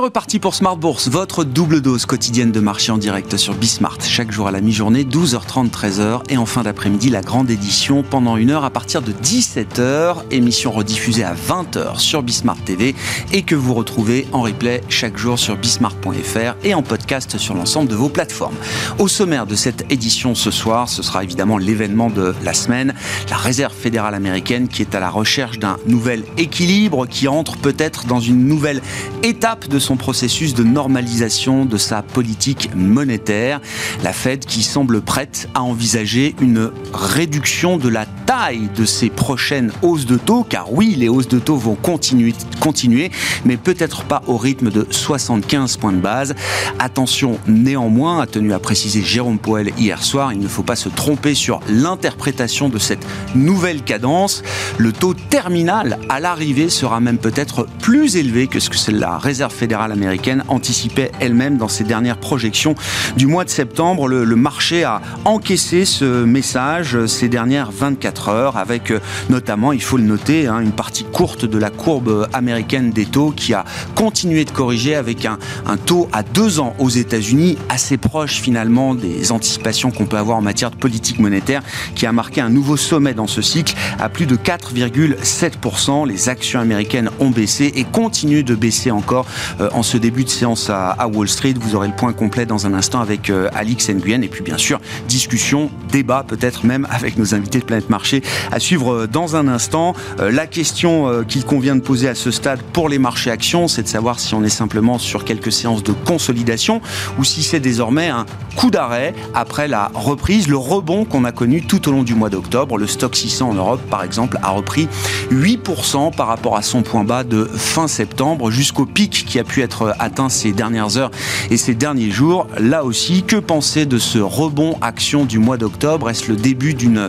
Reparti pour Smart Bourse, votre double dose quotidienne de marché en direct sur Bismart. Chaque jour à la mi-journée, 12h30, 13h. Et en fin d'après-midi, la grande édition pendant une heure à partir de 17h. Émission rediffusée à 20h sur Bismart TV et que vous retrouvez en replay chaque jour sur bismart.fr et en podcast sur l'ensemble de vos plateformes. Au sommaire de cette édition ce soir, ce sera évidemment l'événement de la semaine, la Réserve fédérale américaine qui est à la recherche d'un nouvel équilibre, qui entre peut-être dans une nouvelle étape de son processus de normalisation de sa politique monétaire. La Fed qui semble prête à envisager une réduction de la taille de ses prochaines hausses de taux, car oui, les hausses de taux vont continuer, continuer mais peut-être pas au rythme de 75 points de base. Attention néanmoins, a tenu à préciser Jérôme Poel hier soir, il ne faut pas se tromper sur l'interprétation de cette nouvelle cadence. Le taux terminal à l'arrivée sera même peut-être plus élevé que ce que la Réserve fédérale américaine anticipait elle-même dans ses dernières projections du mois de septembre. Le, marché a encaissé ce message ces dernières 24 heures avec euh, notamment, il faut le noter, hein, une partie courte de la courbe américaine des taux qui a continué de corriger avec un, un taux à deux ans aux États-Unis assez proche finalement des anticipations qu'on peut avoir en matière de politique monétaire qui a marqué un nouveau sommet dans ce cycle à plus de 4,7%. Les actions américaines ont baissé et continuent de baisser encore euh, en ce début de séance à, Wall Street. Vous aurez le point complet dans un instant avec euh, Alix Nguyen et puis bien sûr discussion, débat peut-être même avec nos invités de Planète Marché à suivre euh, dans un instant. La question qu'il convient de poser à ce stade pour les marchés actions, c'est de savoir si on est simplement sur quelques séances de consolidation ou si c'est désormais un coup d'arrêt après la reprise, le rebond qu'on a connu tout au long du mois d'octobre. Le stock 600 en Europe, par exemple, a repris 8% par rapport à son point bas de fin septembre jusqu'au pic qui a pu être atteint ces dernières heures et ces derniers jours. Là aussi, que penser de ce rebond action du mois d'octobre? Est-ce le début d'une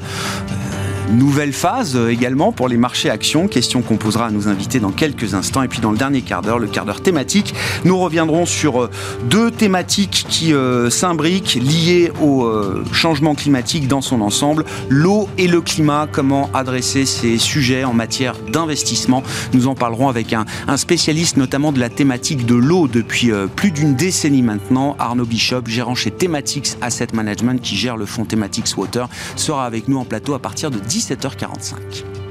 Nouvelle phase euh, également pour les marchés actions, question qu'on posera à nos invités dans quelques instants. Et puis dans le dernier quart d'heure, le quart d'heure thématique, nous reviendrons sur euh, deux thématiques qui euh, s'imbriquent liées au changement climatique dans son ensemble, l'eau et le climat, comment adresser ces sujets en matière d'investissement? Nous en parlerons avec un, spécialiste notamment de la thématique de l'eau depuis plus d'une décennie maintenant, Arnaud Bishop, gérant chez Thematics Asset Management qui gère le fonds Thematics Water, sera avec nous en plateau à partir de 10 17h45.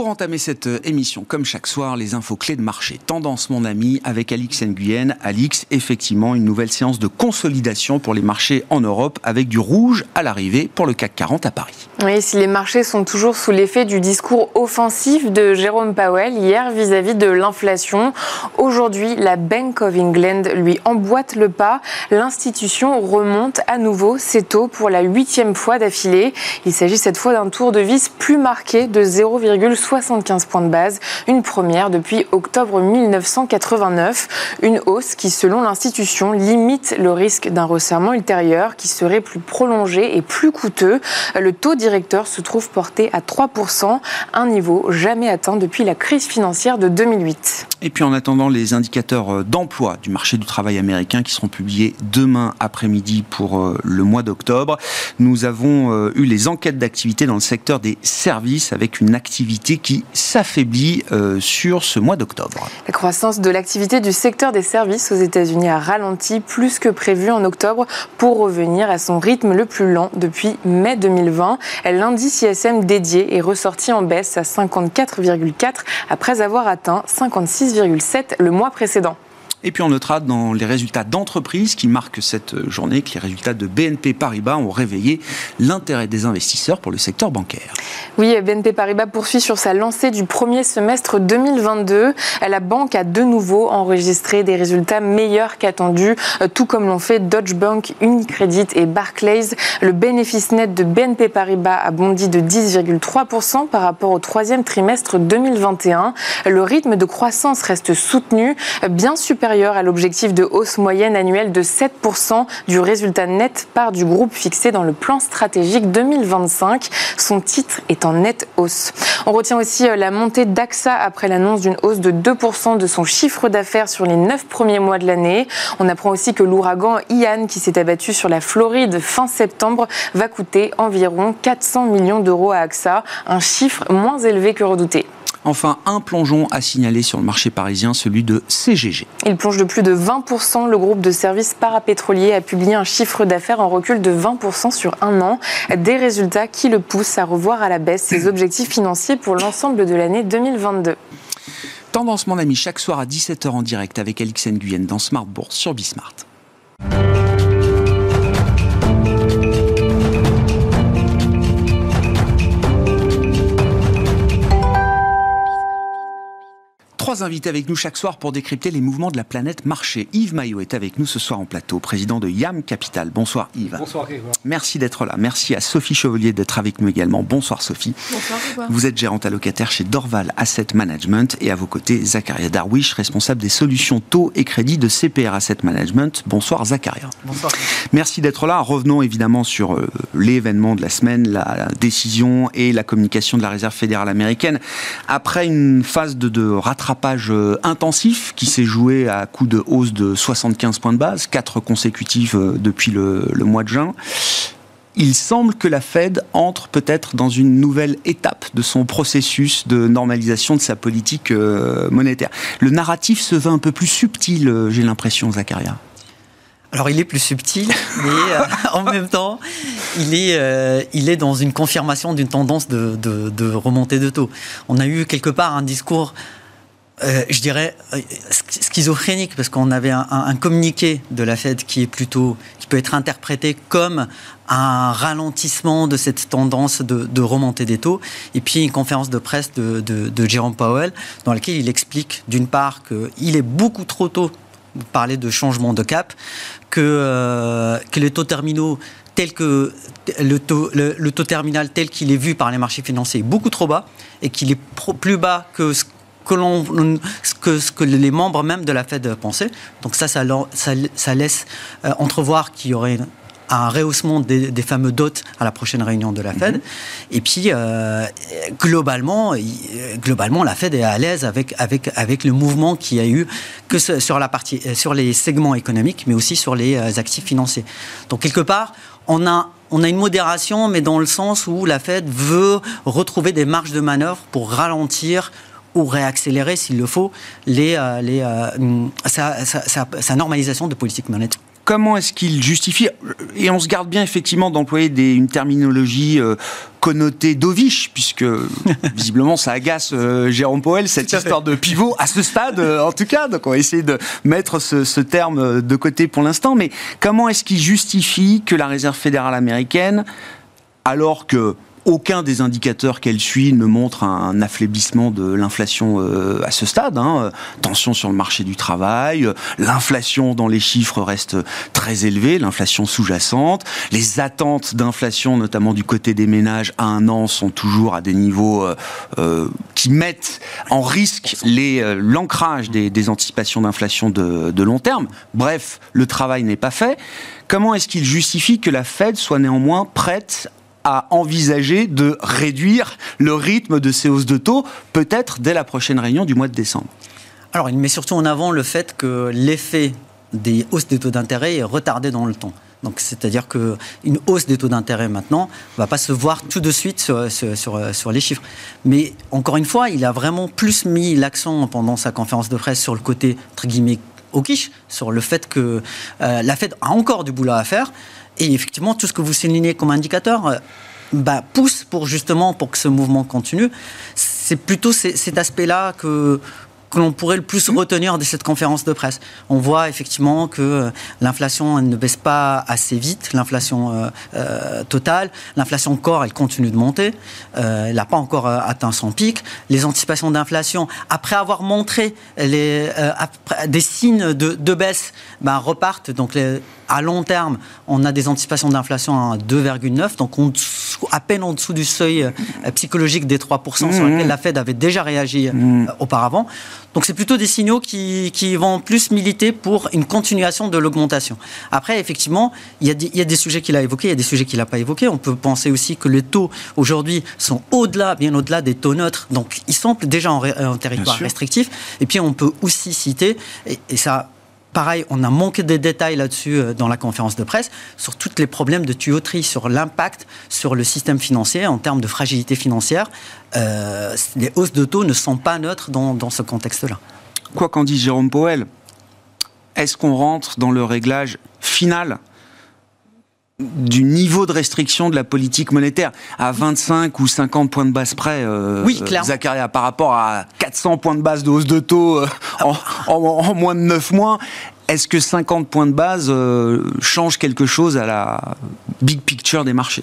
Pour entamer cette euh, émission, comme chaque soir, les infos clés de marché. Tendance, mon ami, avec Alix Nguyen. Alix, effectivement, une nouvelle séance de consolidation pour les marchés en Europe, avec du rouge à l'arrivée pour le CAC 40 à Paris. Oui, si les marchés sont toujours sous l'effet du discours offensif de Jérôme Powell hier vis-à-vis de l'inflation, aujourd'hui, la Bank of England lui emboîte le pas. L'institution remonte à nouveau ses taux pour la huitième fois d'affilée. Il s'agit cette fois d'un tour de vis plus marqué de 0,5 75 points de base, une première depuis octobre 1989. Une hausse qui, selon l'institution, limite le risque d'un resserrement ultérieur qui serait plus prolongé et plus coûteux. Le taux directeur se trouve porté à 3%, un niveau jamais atteint depuis la crise financière de 2008. Et puis en attendant les indicateurs euh, d'emploi du marché du travail américain qui seront publiés demain après-midi pour euh, le mois d'octobre, nous avons euh, eu les enquêtes d'activité dans le secteur des services avec une activité qui s'affaiblit euh, sur ce mois d'octobre. La croissance de l'activité du secteur des services aux États-Unis a ralenti plus que prévu en octobre pour revenir à son rythme le plus lent depuis mai 2020. L'indice ISM dédié est ressorti en baisse à 54,4 après avoir atteint 56,7 le mois précédent. Et puis on notera dans les résultats d'entreprise qui marquent cette journée que les résultats de BNP Paribas ont réveillé l'intérêt des investisseurs pour le secteur bancaire. Oui, BNP Paribas poursuit sur sa lancée du premier semestre 2022. La banque a de nouveau enregistré des résultats meilleurs qu'attendus, tout comme l'ont fait Deutsche Bank, Unicredit et Barclays. Le bénéfice net de BNP Paribas a bondi de 10,3% par rapport au troisième trimestre 2021. Le rythme de croissance reste soutenu, bien supérieur à l'objectif de hausse moyenne annuelle de 7% du résultat net part du groupe fixé dans le plan stratégique 2025. Son titre est en nette hausse. On retient aussi euh, la montée d'AXA après l'annonce d'une hausse de 2% de son chiffre d'affaires sur les 9 premiers mois de l'année. On apprend aussi que l'ouragan Ian, qui s'est abattu sur la Floride fin septembre, va coûter environ 400 millions d'euros à AXA, un chiffre moins élevé que redouté. Enfin, un plongeon à signaler sur le marché parisien, celui de CGG. Il plonge de plus de 20%. Le groupe de services parapétroliers a publié un chiffre d'affaires en recul de 20% sur un an. Des résultats qui le poussent à revoir à la baisse ses objectifs financiers pour l'ensemble de l'année 2022. Tendance, mon ami, chaque soir à 17h en direct avec Alix Nguyen dans Smart Bourse sur Bismart. Trois invités avec nous chaque soir pour décrypter les mouvements de la planète marché. Yves Maillot est avec nous ce soir en plateau, président de YAM Capital. Bonsoir Yves. Bonsoir Grégoire. Merci d'être là. Merci à Sophie Chevalier d'être avec nous également. Bonsoir Sophie. Bonsoir Grégoire. Vous êtes gérante allocataire chez Dorval Asset Management et à vos côtés Zacharia Darwish, responsable des solutions taux et crédits de CPR Asset Management. Bonsoir Zacharia. Bonsoir. Merci d'être là. Revenons évidemment sur euh, l'événement de la semaine, la décision et la communication de la Réserve fédérale américaine. Après une phase de, de rattrapage euh, intensif qui s'est joué à coup de hausse de 75 points de base, quatre consécutifs euh, depuis le, mois de juin, il semble que la Fed entre peut-être dans une nouvelle étape de son processus de normalisation de sa politique euh, monétaire. Le narratif se veut un peu plus subtil, j'ai l'impression, Zacharia. Alors il est plus subtil, mais en même temps, il est, il est dans une confirmation d'une tendance de, de, de remontée de taux. On a eu quelque part un discours euh, je dirais euh, schizophrénique parce qu'on avait un, un, un, communiqué de la Fed qui est plutôt qui peut être interprété comme un ralentissement de cette tendance de, de remontée des taux. Et puis une conférence de presse de, de, Jérôme Powell dans laquelle il explique d'une part qu'il est beaucoup trop tôt de parler de changement de cap que, euh, que les taux terminaux tel que le taux, le, taux terminal tel qu'il est vu par les marchés financiers est beaucoup trop bas et qu'il est plus bas que ce que, l'on, que ce que les membres même de la Fed pensaient. Donc ça, ça, ça, ça laisse euh, entrevoir qu'il y aurait un rehaussement des, des, fameux dots à la prochaine réunion de la Fed. Mm-hmm. Et puis, euh, globalement, globalement, la Fed est à l'aise avec, avec, avec le mouvement qu'il y a eu que sur, la partie, sur les segments économiques, mais aussi sur les euh, actifs financiers. Donc, quelque part, on a on a une modération, mais dans le sens où la Fed veut retrouver des marges de manœuvre pour ralentir ou réaccélérer, s'il le faut, les, euh, les, euh, sa, sa, sa, sa, normalisation de politique monétaire comment est-ce qu'il justifie Et on se garde bien effectivement d'employer des, une terminologie euh, connotée dovish, puisque visiblement ça agace euh, Jérôme Powell, cette histoire de pivot à ce stade, euh, en tout cas. Donc on va essayer de mettre ce, ce terme de côté pour l'instant. Mais comment est-ce qu'il justifie que la Réserve fédérale américaine, alors que aucun des indicateurs qu'elle suit ne montre un affaiblissement de l'inflation euh, à ce stade. Hein. Tension sur le marché du travail, l'inflation dans les chiffres reste très élevée, l'inflation sous-jacente. Les attentes d'inflation, notamment du côté des ménages, à un an sont toujours à des niveaux euh, euh, qui mettent en risque l'ancrage des, des, anticipations d'inflation de, de long terme. Bref, le travail n'est pas fait. Comment est-ce qu'il justifie que la Fed soit néanmoins prête à envisager de réduire le rythme de ces hausses de taux, peut-être dès la prochaine réunion du mois de décembre Alors, il met surtout en avant le fait que l'effet des hausses des taux d'intérêt est retardé dans le temps. Donc, c'est-à-dire qu'une hausse des taux d'intérêt maintenant ne va pas se voir tout de suite sur, les chiffres. Mais encore une fois, il a vraiment plus mis l'accent pendant sa conférence de presse sur le côté, entre guillemets, au quiche, sur le fait que euh, la Fed a encore du boulot à faire. Et effectivement, tout ce que vous soulignez comme indicateur bah, pousse pour justement pour que ce mouvement continue. C'est plutôt cet aspect-là que que l'on pourrait le plus retenir de cette conférence de presse. On voit effectivement que l'inflation ne baisse pas assez vite, l'inflation euh, euh, totale. L'inflation corps, elle continue de monter. Euh, elle n'a pas encore atteint son pic. Les anticipations d'inflation, après avoir montré les, après, des signes de, de baisse, ben, repartent. Donc les, à long terme, on a des anticipations d'inflation à 2,9, donc on, à peine en dessous du seuil euh, psychologique des 3% sur mmh. lequel la Fed avait déjà réagi euh, mmh. auparavant. Donc c'est plutôt des signaux qui, qui, vont plus militer pour une continuation de l'augmentation. Après, effectivement, il y, a des, il y a des sujets qu'il a évoqués, il y a des sujets qu'il n'a pas évoqués. On peut penser aussi que les taux aujourd'hui sont au-delà, bien au-delà des taux neutres. Donc ils sont déjà en, en territoire restrictif. Et puis on peut aussi citer, et, et ça Pareil, on a manqué de détails là-dessus euh, dans la conférence de presse sur tous les problèmes de tuyauterie, sur l'impact sur le système financier en termes de fragilité financière. Euh, les hausses de taux ne sont pas neutres dans, dans ce contexte-là. Quoi qu'en dise Jérôme Powell, est-ce qu'on rentre dans le réglage final du niveau de restriction de la politique monétaire à 25 ou 50 points de base près, euh, oui, clairement. Zakaria, par rapport à 400 points de base de hausse de taux euh, en, en, moins de 9 mois. Est-ce que 50 points de base euh, change quelque chose à la big picture des marchés?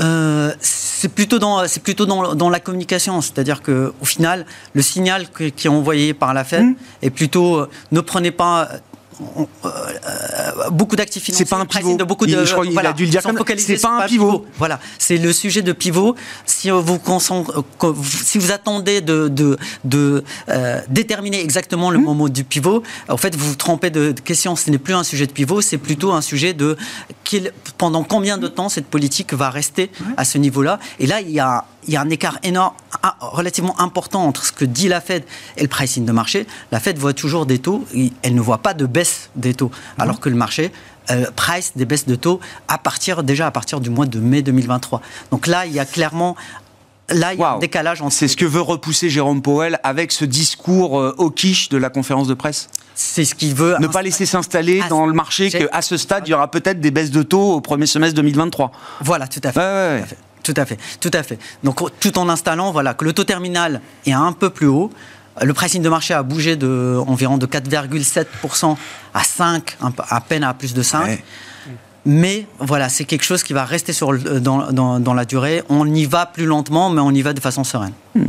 Euh, c'est plutôt dans c'est plutôt dans, dans, la communication, c'est-à-dire que au final, le signal que, qui est envoyé par la Fed mmh. est plutôt euh, ne prenez pas euh, beaucoup d'actifs financiers. C'est pas un pivot. De beaucoup de, il, je crois voilà, a dû le dire comme C'est pas un pivot. pivot. Voilà, c'est le sujet de pivot. Si vous si vous attendez de, de, de euh, déterminer exactement le mmh. moment du pivot, en fait, vous vous trompez de, question. Ce n'est plus un sujet de pivot, c'est plutôt un sujet de pendant combien de temps cette politique va rester mmh. à ce niveau-là. Et là, il y a il y a un écart énorme, relativement important entre ce que dit la Fed et le pricing de marché. La Fed voit toujours des taux, elle ne voit pas de baisse des taux, alors que le marché euh, price des baisses de taux à partir déjà à partir du mois de mai 2023. Donc là, il y a clairement Là, il y a un décalage entre. C'est ce que veut repousser Jérôme Powell avec ce discours euh, au quiche de la conférence de presse C'est ce qu'il veut. Ne pas laisser s'installer dans le marché qu'à ce stade, il y aura peut-être des baisses de taux au premier semestre 202023. Voilà, tout à fait. Ouais, ouais, tout à fait. Tout à fait, tout à fait. Donc tout en installant, voilà, que le taux terminal est un peu plus haut. Le pricing de marché a bougé de environ de 4,7% à 5, à peine à plus de 5. Mais voilà, c'est quelque chose qui va rester sur, dans, dans, dans, la durée. On y va plus lentement, mais on y va de façon sereine. Hmm.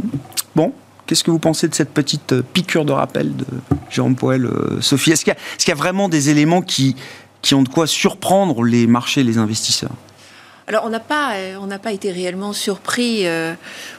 Bon, Qu'est-ce que vous pensez de cette petite euh, piqûre de rappel de Jérôme Poel, euh, Sophie? Est-ce qu'il y, y, a vraiment des éléments qui, qui ont de quoi surprendre les marchés, les investisseurs? Alors on n'a pas, euh, pas été réellement surpris. Euh,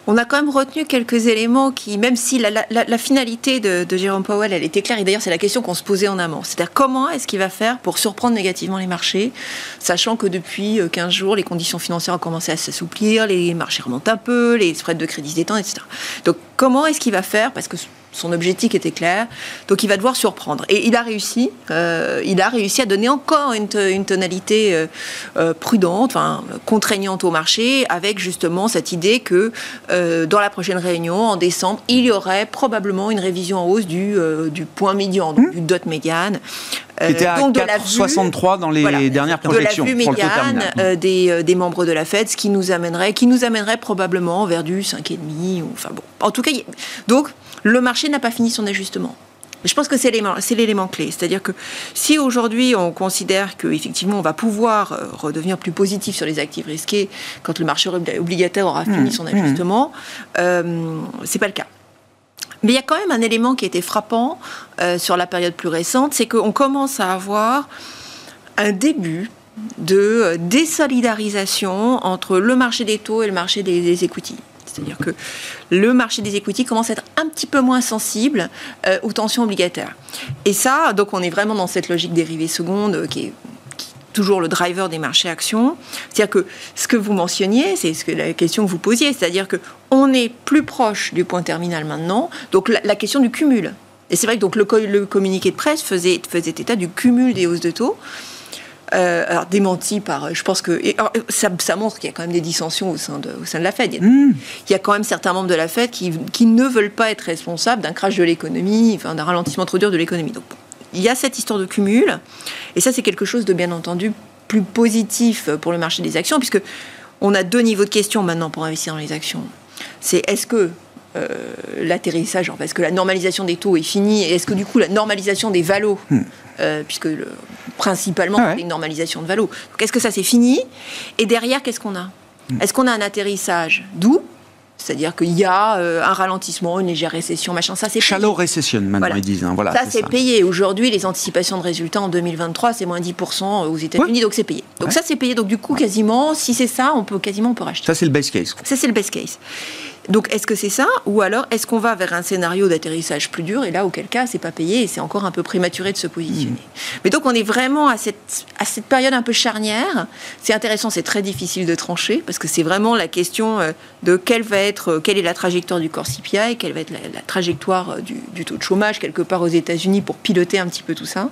on a quand même retenu quelques éléments qui, même si la, finalité de, Jérôme Powell, elle était claire, et d'ailleurs c'est la question qu'on se posait en amont, c'est-à-dire comment est-ce qu'il va faire pour surprendre négativement les marchés, sachant que depuis 15 euh, jours, les conditions financières ont commencé à s'assouplir, les marchés remontent un peu, les spreads de crédit se etc. Donc comment est-ce qu'il va faire? Parce que son objectif était clair. Donc il va devoir surprendre. Et il a réussi. Euh, il a réussi à donner encore une, une tonalité euh, euh, prudente, enfin, contraignante au marché, avec justement cette idée que euh, dans la prochaine réunion, en décembre, il y aurait probablement une révision en hausse du, du point médian, donc mmh. du dot médiane. Qui était à 4,63 dans les voilà, dernières projections. De la vue médiane euh, des, des, membres de la Fed, ce qui nous amènerait, qui nous amènerait probablement vers du 5,5. Ou, enfin bon. En tout cas, donc le marché n'a pas fini son ajustement. Je pense que c'est l'élément clé. C'est-à-dire que si aujourd'hui on considère qu'effectivement on va pouvoir euh, redevenir plus positif sur les actifs risqués quand le marché obligataire aura fini mmh, son ajustement, mmh. euh, c'est pas le cas. Mais il y a quand même un élément qui a été frappant euh, sur la période plus récente, c'est qu'on commence à avoir un début de désolidarisation entre le marché des taux et le marché des, des equities. C'est-à-dire que le marché des equities commence à être un petit peu moins sensible euh, aux tensions obligataires. Et ça, donc on est vraiment dans cette logique dérivée seconde euh, qui est toujours le driver des marchés actions. C'est-à-dire que ce que vous mentionniez, c'est ce que la question que vous posiez, c'est-à-dire que on est plus proche du point terminal maintenant. Donc la, la question du cumul. Et c'est vrai que donc le, le, communiqué de presse faisait, faisait état du cumul des hausses de taux. Euh, alors démenti par, je pense que et, alors, ça, ça, montre qu'il y a quand même des dissensions au sein de, au sein de la Fed. Il y, a, mmh. il y, a, quand même certains membres de la Fed qui, qui ne veulent pas être responsables d'un crash de l'économie, enfin d'un ralentissement trop dur de l'économie. Donc il y a cette histoire de cumul, et ça c'est quelque chose de bien entendu plus positif pour le marché des actions, puisque on a deux niveaux de questions maintenant pour investir dans les actions. C'est est-ce que euh, l'atterrissage, est-ce que la normalisation des taux est finie Et est-ce que du coup la normalisation des valos, hmm. euh, puisque le, principalement ah ouais. une normalisation de valos, est-ce que ça c'est fini Et derrière, qu'est-ce qu'on a hmm. Est-ce qu'on a un atterrissage doux c'est-à-dire qu'il y a euh, un ralentissement, une légère récession, machin. Ça, c'est Shallow recession, maintenant, voilà. ils disent. Hein. Voilà, ça, c'est payé. Aujourd'hui, les anticipations de résultats en 2023, c'est moins 10% aux États-Unis, ouais. donc c'est payé. Donc ça, c'est payé. Donc du coup, quasiment, si c'est ça, on peut quasiment on peut racheter. Ça, c'est le base case. Ça, c'est le best case. Donc, est-ce que c'est ça Ou alors, est-ce qu'on va vers un scénario d'atterrissage plus dur Et là, auquel cas, c'est pas payé et c'est encore un peu prématuré de se positionner. Hmm. Mais donc, on est vraiment à cette, à cette période un peu charnière. C'est intéressant, c'est très difficile de trancher parce que c'est vraiment la question euh, de quelle va être, euh, quelle est la trajectoire du corps CPI, quelle va être la, la trajectoire euh, du, du taux de chômage quelque part aux États-Unis pour piloter un petit peu tout ça.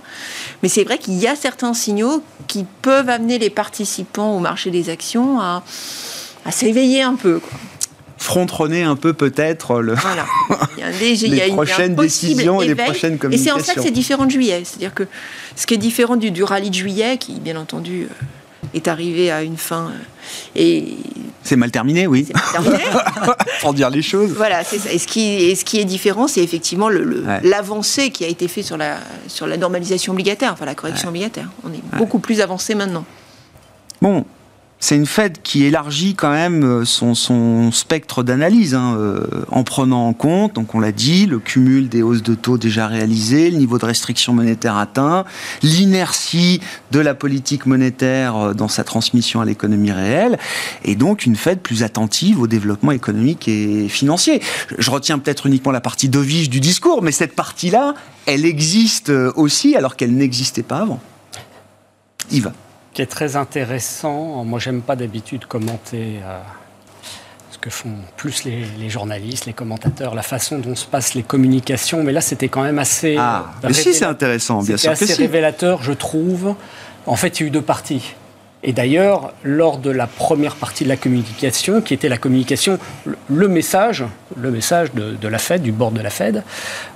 Mais c'est vrai qu'il y a certains signaux qui peuvent amener les participants au marché des actions à, à s'éveiller un peu. Quoi. Frontronner un peu peut-être le... Voilà. Les y a prochaines décisions et les prochaines Et c'est en ça communications. que c'est différent de juillet. C'est-à-dire que ce qui est différent du, du rallye de juillet, qui bien entendu euh, est arrivé à une fin euh, et C'est mal terminé, oui. terminé. Pour dire les choses. voilà, c'est ça. Et ce qui, et ce qui est différent, c'est effectivement le- le- Ouais. l'avancée qui a été faite sur la, sur la normalisation obligataire, enfin la correction obligataire. On est beaucoup plus avancé maintenant. Bon, c'est une Fed qui élargit quand même euh, son, spectre d'analyse hein, euh, en prenant en compte, donc on l'a dit, le cumul des hausses de taux déjà réalisées, le niveau de restriction monétaire atteint, l'inertie de la politique monétaire euh, dans sa transmission à l'économie réelle, et donc une Fed plus attentive au développement économique et financier. Je- retiens peut-être uniquement la partie dovige du discours, mais cette partie-là, elle existe aussi alors qu'elle n'existait pas avant. Yves. Qui est très intéressant. Moi, j'aime pas d'habitude commenter euh, ce que font plus les, les journalistes, les commentateurs, la façon dont se passent les communications. Mais là, c'était quand même assez. Ah, mais si, c'est intéressant, bien sûr que assez si. révélateur, je trouve. En fait, il y a eu deux parties. Et d'ailleurs, lors de la première partie de la communication, qui était la communication, le- message, le message de, de la Fed, du board de la Fed,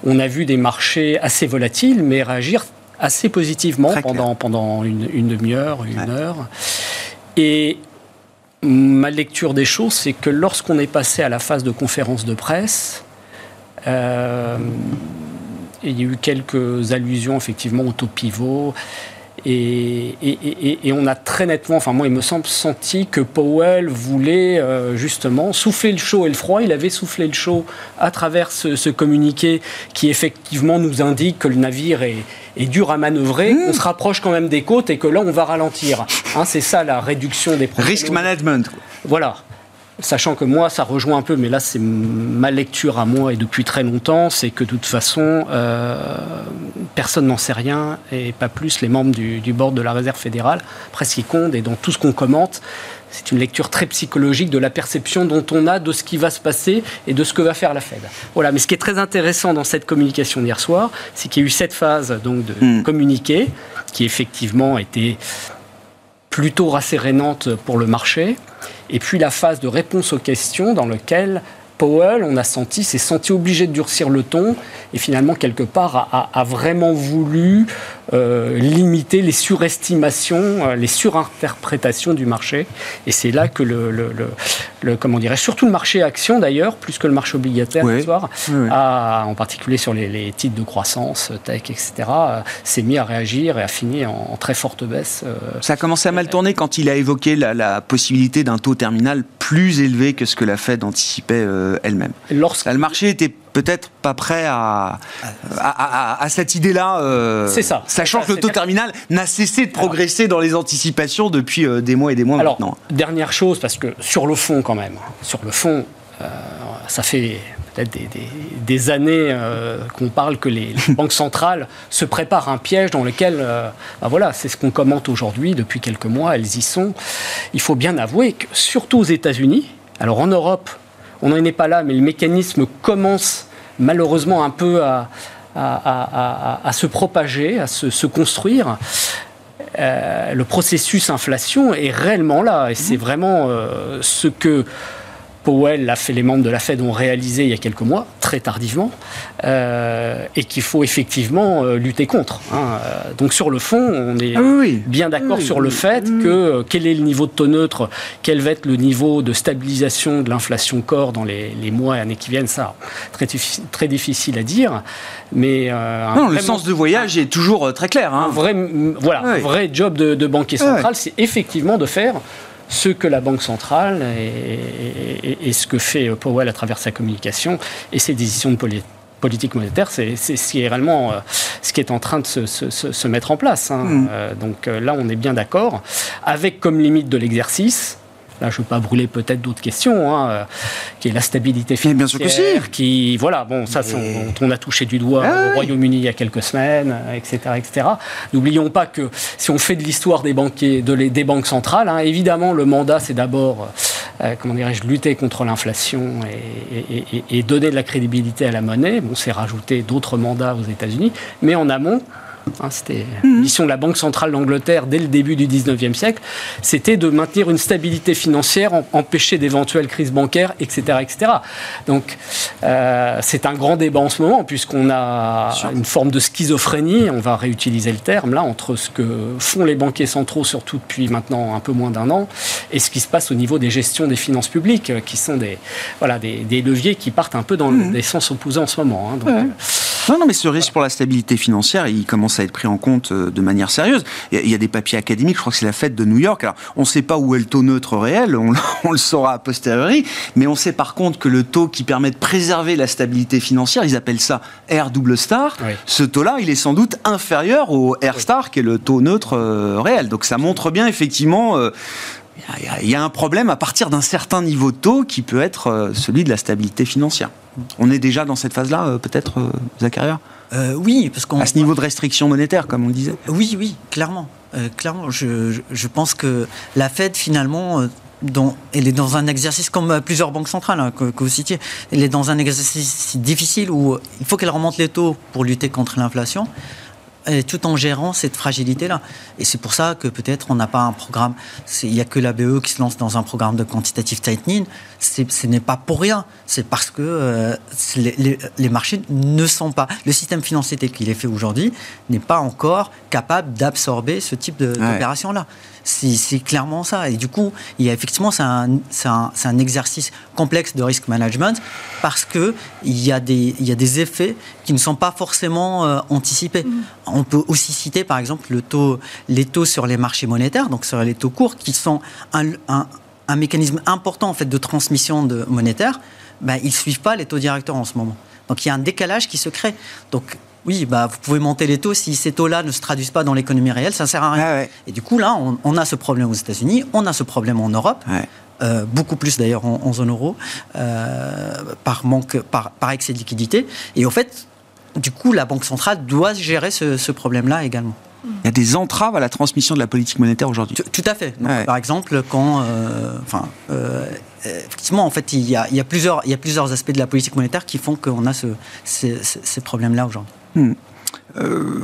on a vu des marchés assez volatiles, mais réagir assez positivement Très clair. pendant, pendant une, une demi-heure, une Ouais. heure. Et ma lecture des choses, c'est que lorsqu'on est passé à la phase de conférence de presse, euh, il y a eu quelques allusions effectivement au taux pivot. Et, et- et- et on a très nettement, enfin moi il me semble senti que Powell voulait euh, justement souffler le chaud et le froid. Il avait soufflé le chaud à travers ce, ce communiqué qui effectivement nous indique que le navire est, est dur à manœuvrer. On se rapproche quand même des côtes et que là on va ralentir. Hein, c'est ça la réduction des problèmes. Risk management. Voilà. Sachant que moi, ça rejoint un peu, mais là, c'est ma lecture à moi et depuis très longtemps, c'est que de toute façon, euh, personne n'en sait rien, et pas plus les membres du, du board de la Réserve fédérale. Après, ce qui compte, et dans tout ce qu'on commente, c'est une lecture très psychologique de la perception dont on a de ce qui va se passer et de ce que va faire la Fed. Voilà. Mais ce qui est très intéressant dans cette communication d'hier soir, c'est qu'il y a eu cette phase donc de Mm. communiqué qui effectivement était plutôt rassérénante pour le marché. Et puis la phase de réponse aux questions dans laquelle Powell, on a senti, s'est senti obligé de durcir le ton et finalement quelque part a, a- a vraiment voulu euh, limiter les surestimations, euh, les surinterprétations du marché. Et c'est là que le, le, le- le- comment dirais surtout le marché action d'ailleurs, plus que le marché obligataire Oui. ce soir, Oui, oui. a, en particulier sur les, les titres de croissance, tech, etc., euh, s'est mis à réagir et a fini en, en très forte baisse. Ça a commencé à mal tourner quand il a évoqué la, la possibilité d'un taux terminal plus élevé que ce que la Fed anticipait euh, elle-même. lorsque Le marché était peut-être pas prêt à, à, à- à cette idée-là. euh, C'est ça. Sachant que le taux terminal n'a cessé de progresser dans les anticipations depuis euh, des mois et des mois Alors, maintenant. dernière chose, parce que sur le fond, quand même, sur le fond, ça fait peut-être des, des- des années qu'on parle que les, les banques centrales se préparent à un piège dans lequel, bah voilà, c'est ce qu'on commente aujourd'hui depuis quelques mois, elles y sont. Il faut bien avouer que, surtout aux États-Unis, alors en Europe, on n'en est pas là, mais le mécanisme commence malheureusement un peu à, à- à- à- à se propager, à se, se construire. Euh, le processus inflation est réellement là et c'est vraiment euh, ce que Powell, l'a fait, les membres de la Fed ont réalisé il y a quelques mois, très tardivement, euh, et qu'il faut effectivement euh, lutter contre. hein. Donc sur le fond, on est Ah oui, bien d'accord Oui, sur le oui, fait oui. que euh, quel est le niveau de taux neutre, quel va être le niveau de stabilisation de l'inflation corps dans les, les mois et années qui viennent, ça, très, diffi- très difficile à dire. Mais euh, un Non, le sens de voyage est toujours très clair. un hein. vrai, m- voilà, un vrai job de, de banquier Ouais. central, c'est effectivement de faire ce que la Banque centrale et, et- et ce que fait Powell à travers sa communication et ses décisions de poli- politique monétaire, c'est ce qui est réellement ce qui est en train de se, mettre en place. Hein. Mm. donc là, on est bien d'accord, avec comme limite de l'exercice là je ne veux pas brûler peut-être d'autres questions, hein, euh, qui est la stabilité financière, bien sûr qui, voilà, bon, ça, on, a touché du doigt ah au Royaume-Uni il y a quelques semaines, etc., etc. N'oublions pas que si on fait de l'histoire des banquiers, de des banques centrales, hein, évidemment, le mandat, c'est d'abord, euh, comment dirais-je, lutter contre l'inflation et, et, donner de la crédibilité à la monnaie. Bon, c'est rajouter d'autres mandats aux États-Unis, mais en amont, Hein, c'était mhm. mission de la Banque centrale d'Angleterre dès le début du 19e siècle. C'était de maintenir une stabilité financière, empêcher d'éventuelles crises bancaires, etc. etc. Donc, euh, c'est un grand débat en ce moment, puisqu'on a une forme de schizophrénie, on va réutiliser le terme, là, entre ce que font les banquiers centraux, surtout depuis maintenant un peu moins d'un an, et ce qui se passe au niveau des gestions des finances publiques, qui sont des, voilà, des, leviers qui partent un peu dans mmh. des sens opposés en ce moment. Hein. Euh, non, non, mais ce risque pour la stabilité financière, il commence à être pris en compte euh, de manière sérieuse. Il y a des papiers académiques, je crois que c'est la fête de New York. Alors, on ne sait pas où est le taux neutre réel, on, le saura a posteriori, mais on sait par contre que le taux qui permet de préserver la stabilité financière, ils appellent ça R double star. Ce taux-là, il est sans doute inférieur au R star, qui est le taux neutre euh, réel. Donc, ça montre bien effectivement. Euh, il y, a un problème à partir d'un certain niveau de taux qui peut être celui de la stabilité financière. On est déjà dans cette phase-là, euh, peut-être, euh, Zacharia? Euh, Oui, parce qu'on... À ce niveau de restriction monétaire, comme on le disait Oui, oui, clairement. clairement, je, pense que la Fed, finalement... elle est dans un exercice comme plusieurs banques centrales hein, que, vous citiez. Elle est dans un exercice difficile où il faut qu'elle remonte les taux pour lutter contre l'inflation tout en gérant cette fragilité-là. Et c'est pour ça que peut-être on n'a pas un programme, il n'y a que la BE qui se lance dans un programme de quantitative tightening. Ce n'est pas pour rien, c'est parce que euh, les, marchés ne sont pas, le système financier tel qu'il est fait aujourd'hui n'est pas encore capable d'absorber ce type d'opération-là. C'est clairement ça. Et du coup, il y a effectivement, c'est un, un, un, exercice complexe de risk management parce qu'il y, a des, il y a des effets qui ne sont pas forcément euh, anticipés. Mm. On peut aussi citer, par exemple, le taux, les taux sur les marchés monétaires, donc sur les taux courts, qui sont un, un, un mécanisme important en fait, de transmission de monétaire. Ben, ils ne suivent pas les taux directeurs en ce moment. Donc il y a un décalage qui se crée. Donc oui, bah, vous pouvez monter les taux. Si ces taux-là ne se traduisent pas dans l'économie réelle, ça ne sert à rien. Et du coup, là, on, a ce problème aux États-Unis, on a ce problème en Europe. Euh, beaucoup plus d'ailleurs en, zone euro, euh, par manque, par, par excès de liquidité. Et en fait, du coup, la Banque centrale doit gérer ce, problème-là également. Il y a des entraves à la transmission de la politique monétaire aujourd'hui. Tout, à fait. Par exemple, quand, euh, enfin, effectivement, en fait, il y, a, il y, a plusieurs, il y a plusieurs aspects de la politique monétaire qui font qu'on a ce, ces problèmes-là aujourd'hui. Hmm. Euh,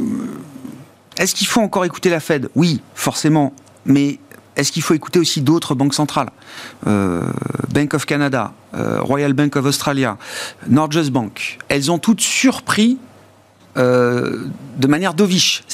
est-ce qu'il faut encore écouter la Fed? Oui, forcément. Mais est-ce qu'il faut écouter aussi d'autres banques centrales? Euh, Bank of Canada, euh, Royal Bank of Australia, Norges Bank. Elles ont toutes surpris de manière dovish.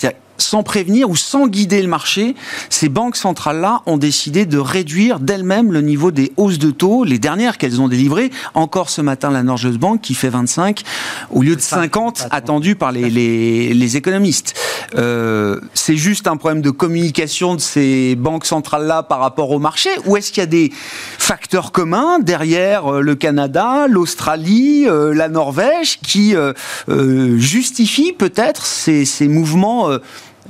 Sans prévenir ou sans guider le marché, ces banques centrales-là ont décidé de réduire d'elles-mêmes le niveau des hausses de taux, les dernières qu'elles ont délivrées. Encore ce matin, la Norges Bank qui fait 25 au lieu de 50 attendus par les, les, économistes. Euh, c'est juste un problème de communication de ces banques centrales-là par rapport au marché ou est-ce qu'il y a des facteurs communs derrière euh, le Canada, l'Australie, euh, la Norvège qui justifient peut-être ces, ces mouvements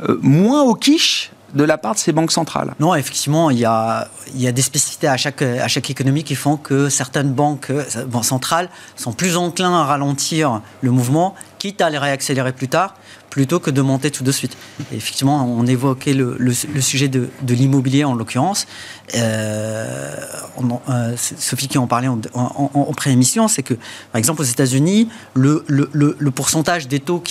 euh, moins au quiche de la part de ces banques centrales. Non, effectivement, il y a, il y a des spécificités à chaque, économie qui font que certaines banques, euh, banques centrales sont plus enclins à ralentir le mouvement, quitte à les réaccélérer plus tard, plutôt que de monter tout de suite. effectivement, on évoquait le, sujet de, l'immobilier en l'occurrence. Euh, euh, Sophie qui en parlait en, en, pré-émission, c'est que, par exemple, aux États-Unis, le, pourcentage des taux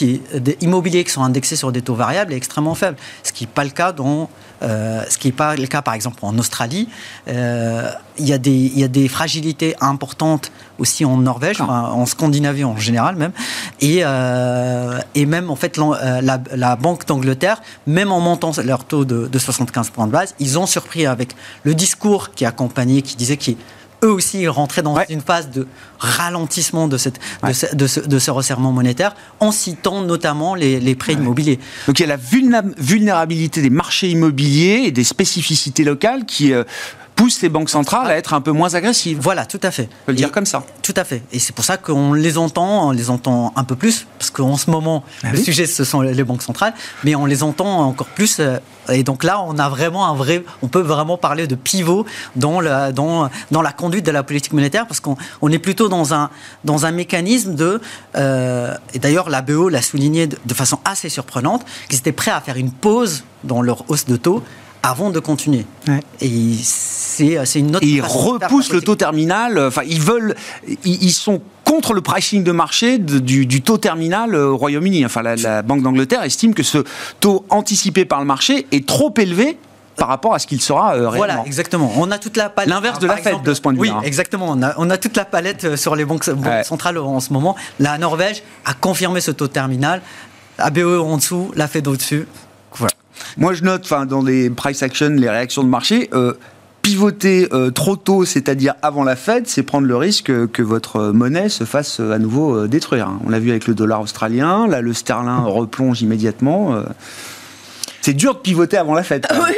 immobiliers qui sont indexés sur des taux variables est extrêmement faible, ce qui n'est pas le cas dans euh, ce qui n'est pas le cas, par exemple, en Australie. Euh, il, y a des, fragilités importantes aussi en Norvège, en Scandinavie en général même. Et, euh, même, en fait, la, Banque d'Angleterre, même en montant leur taux de, de 75 points de base, ils ont surpris avec le discours qui accompagnait, qui disait qu'ils eux aussi rentraient dans une phase de ralentissement de, cette, de, ce, resserrement monétaire, en citant notamment les, prêts immobiliers. Donc il y a la vulnérabilité des marchés immobiliers et des spécificités locales qui... Euh, pousse les banques centrales à être un peu moins agressives. Voilà, tout à fait. On peut le dire comme ça. Tout à fait. Et c'est pour ça qu'on les entend, on les entend un peu plus, parce qu'en ce moment, Ah le oui. sujet, ce sont les banques centrales, mais on les entend encore plus. euh, Et donc là, on a vraiment un vrai, on peut vraiment parler de pivot dans la, dans, dans la conduite de la politique monétaire, parce qu'on on est plutôt dans un, dans un mécanisme de, euh, et d'ailleurs la BE l'a souligné de, de façon assez surprenante, qu'ils étaient prêts à faire une pause dans leur hausse de taux avant de continuer. Ouais. Et c'est une autre Et ils repoussent le taux terminal. euh, Enfin, ils veulent, ils, ils sont contre le pricing de marché de- du, du taux terminal euh, au Royaume-Uni. Enfin, la, la Banque d'Angleterre estime que ce taux anticipé par le marché est trop élevé par rapport à ce qu'il sera euh, réellement. Voilà, exactement. On a toute la palette. L'inverse de la Fed, de ce point de Oui, vue-là, hein. exactement. On a, on a toute la palette sur les banques, banques Ouais. centrales en ce moment. La Norvège a confirmé ce taux terminal. La BE en dessous, la Fed au-dessus. Voilà. Moi, je note, enfin, dans les price action, les réactions de marché, euh, pivoter euh, trop tôt, c'est-à-dire avant la Fed, c'est prendre le risque euh, que votre monnaie se fasse euh, à nouveau détruire. hein. On l'a vu avec le dollar australien, là, le sterling replonge immédiatement. C'est dur de pivoter avant la Fed. quand même.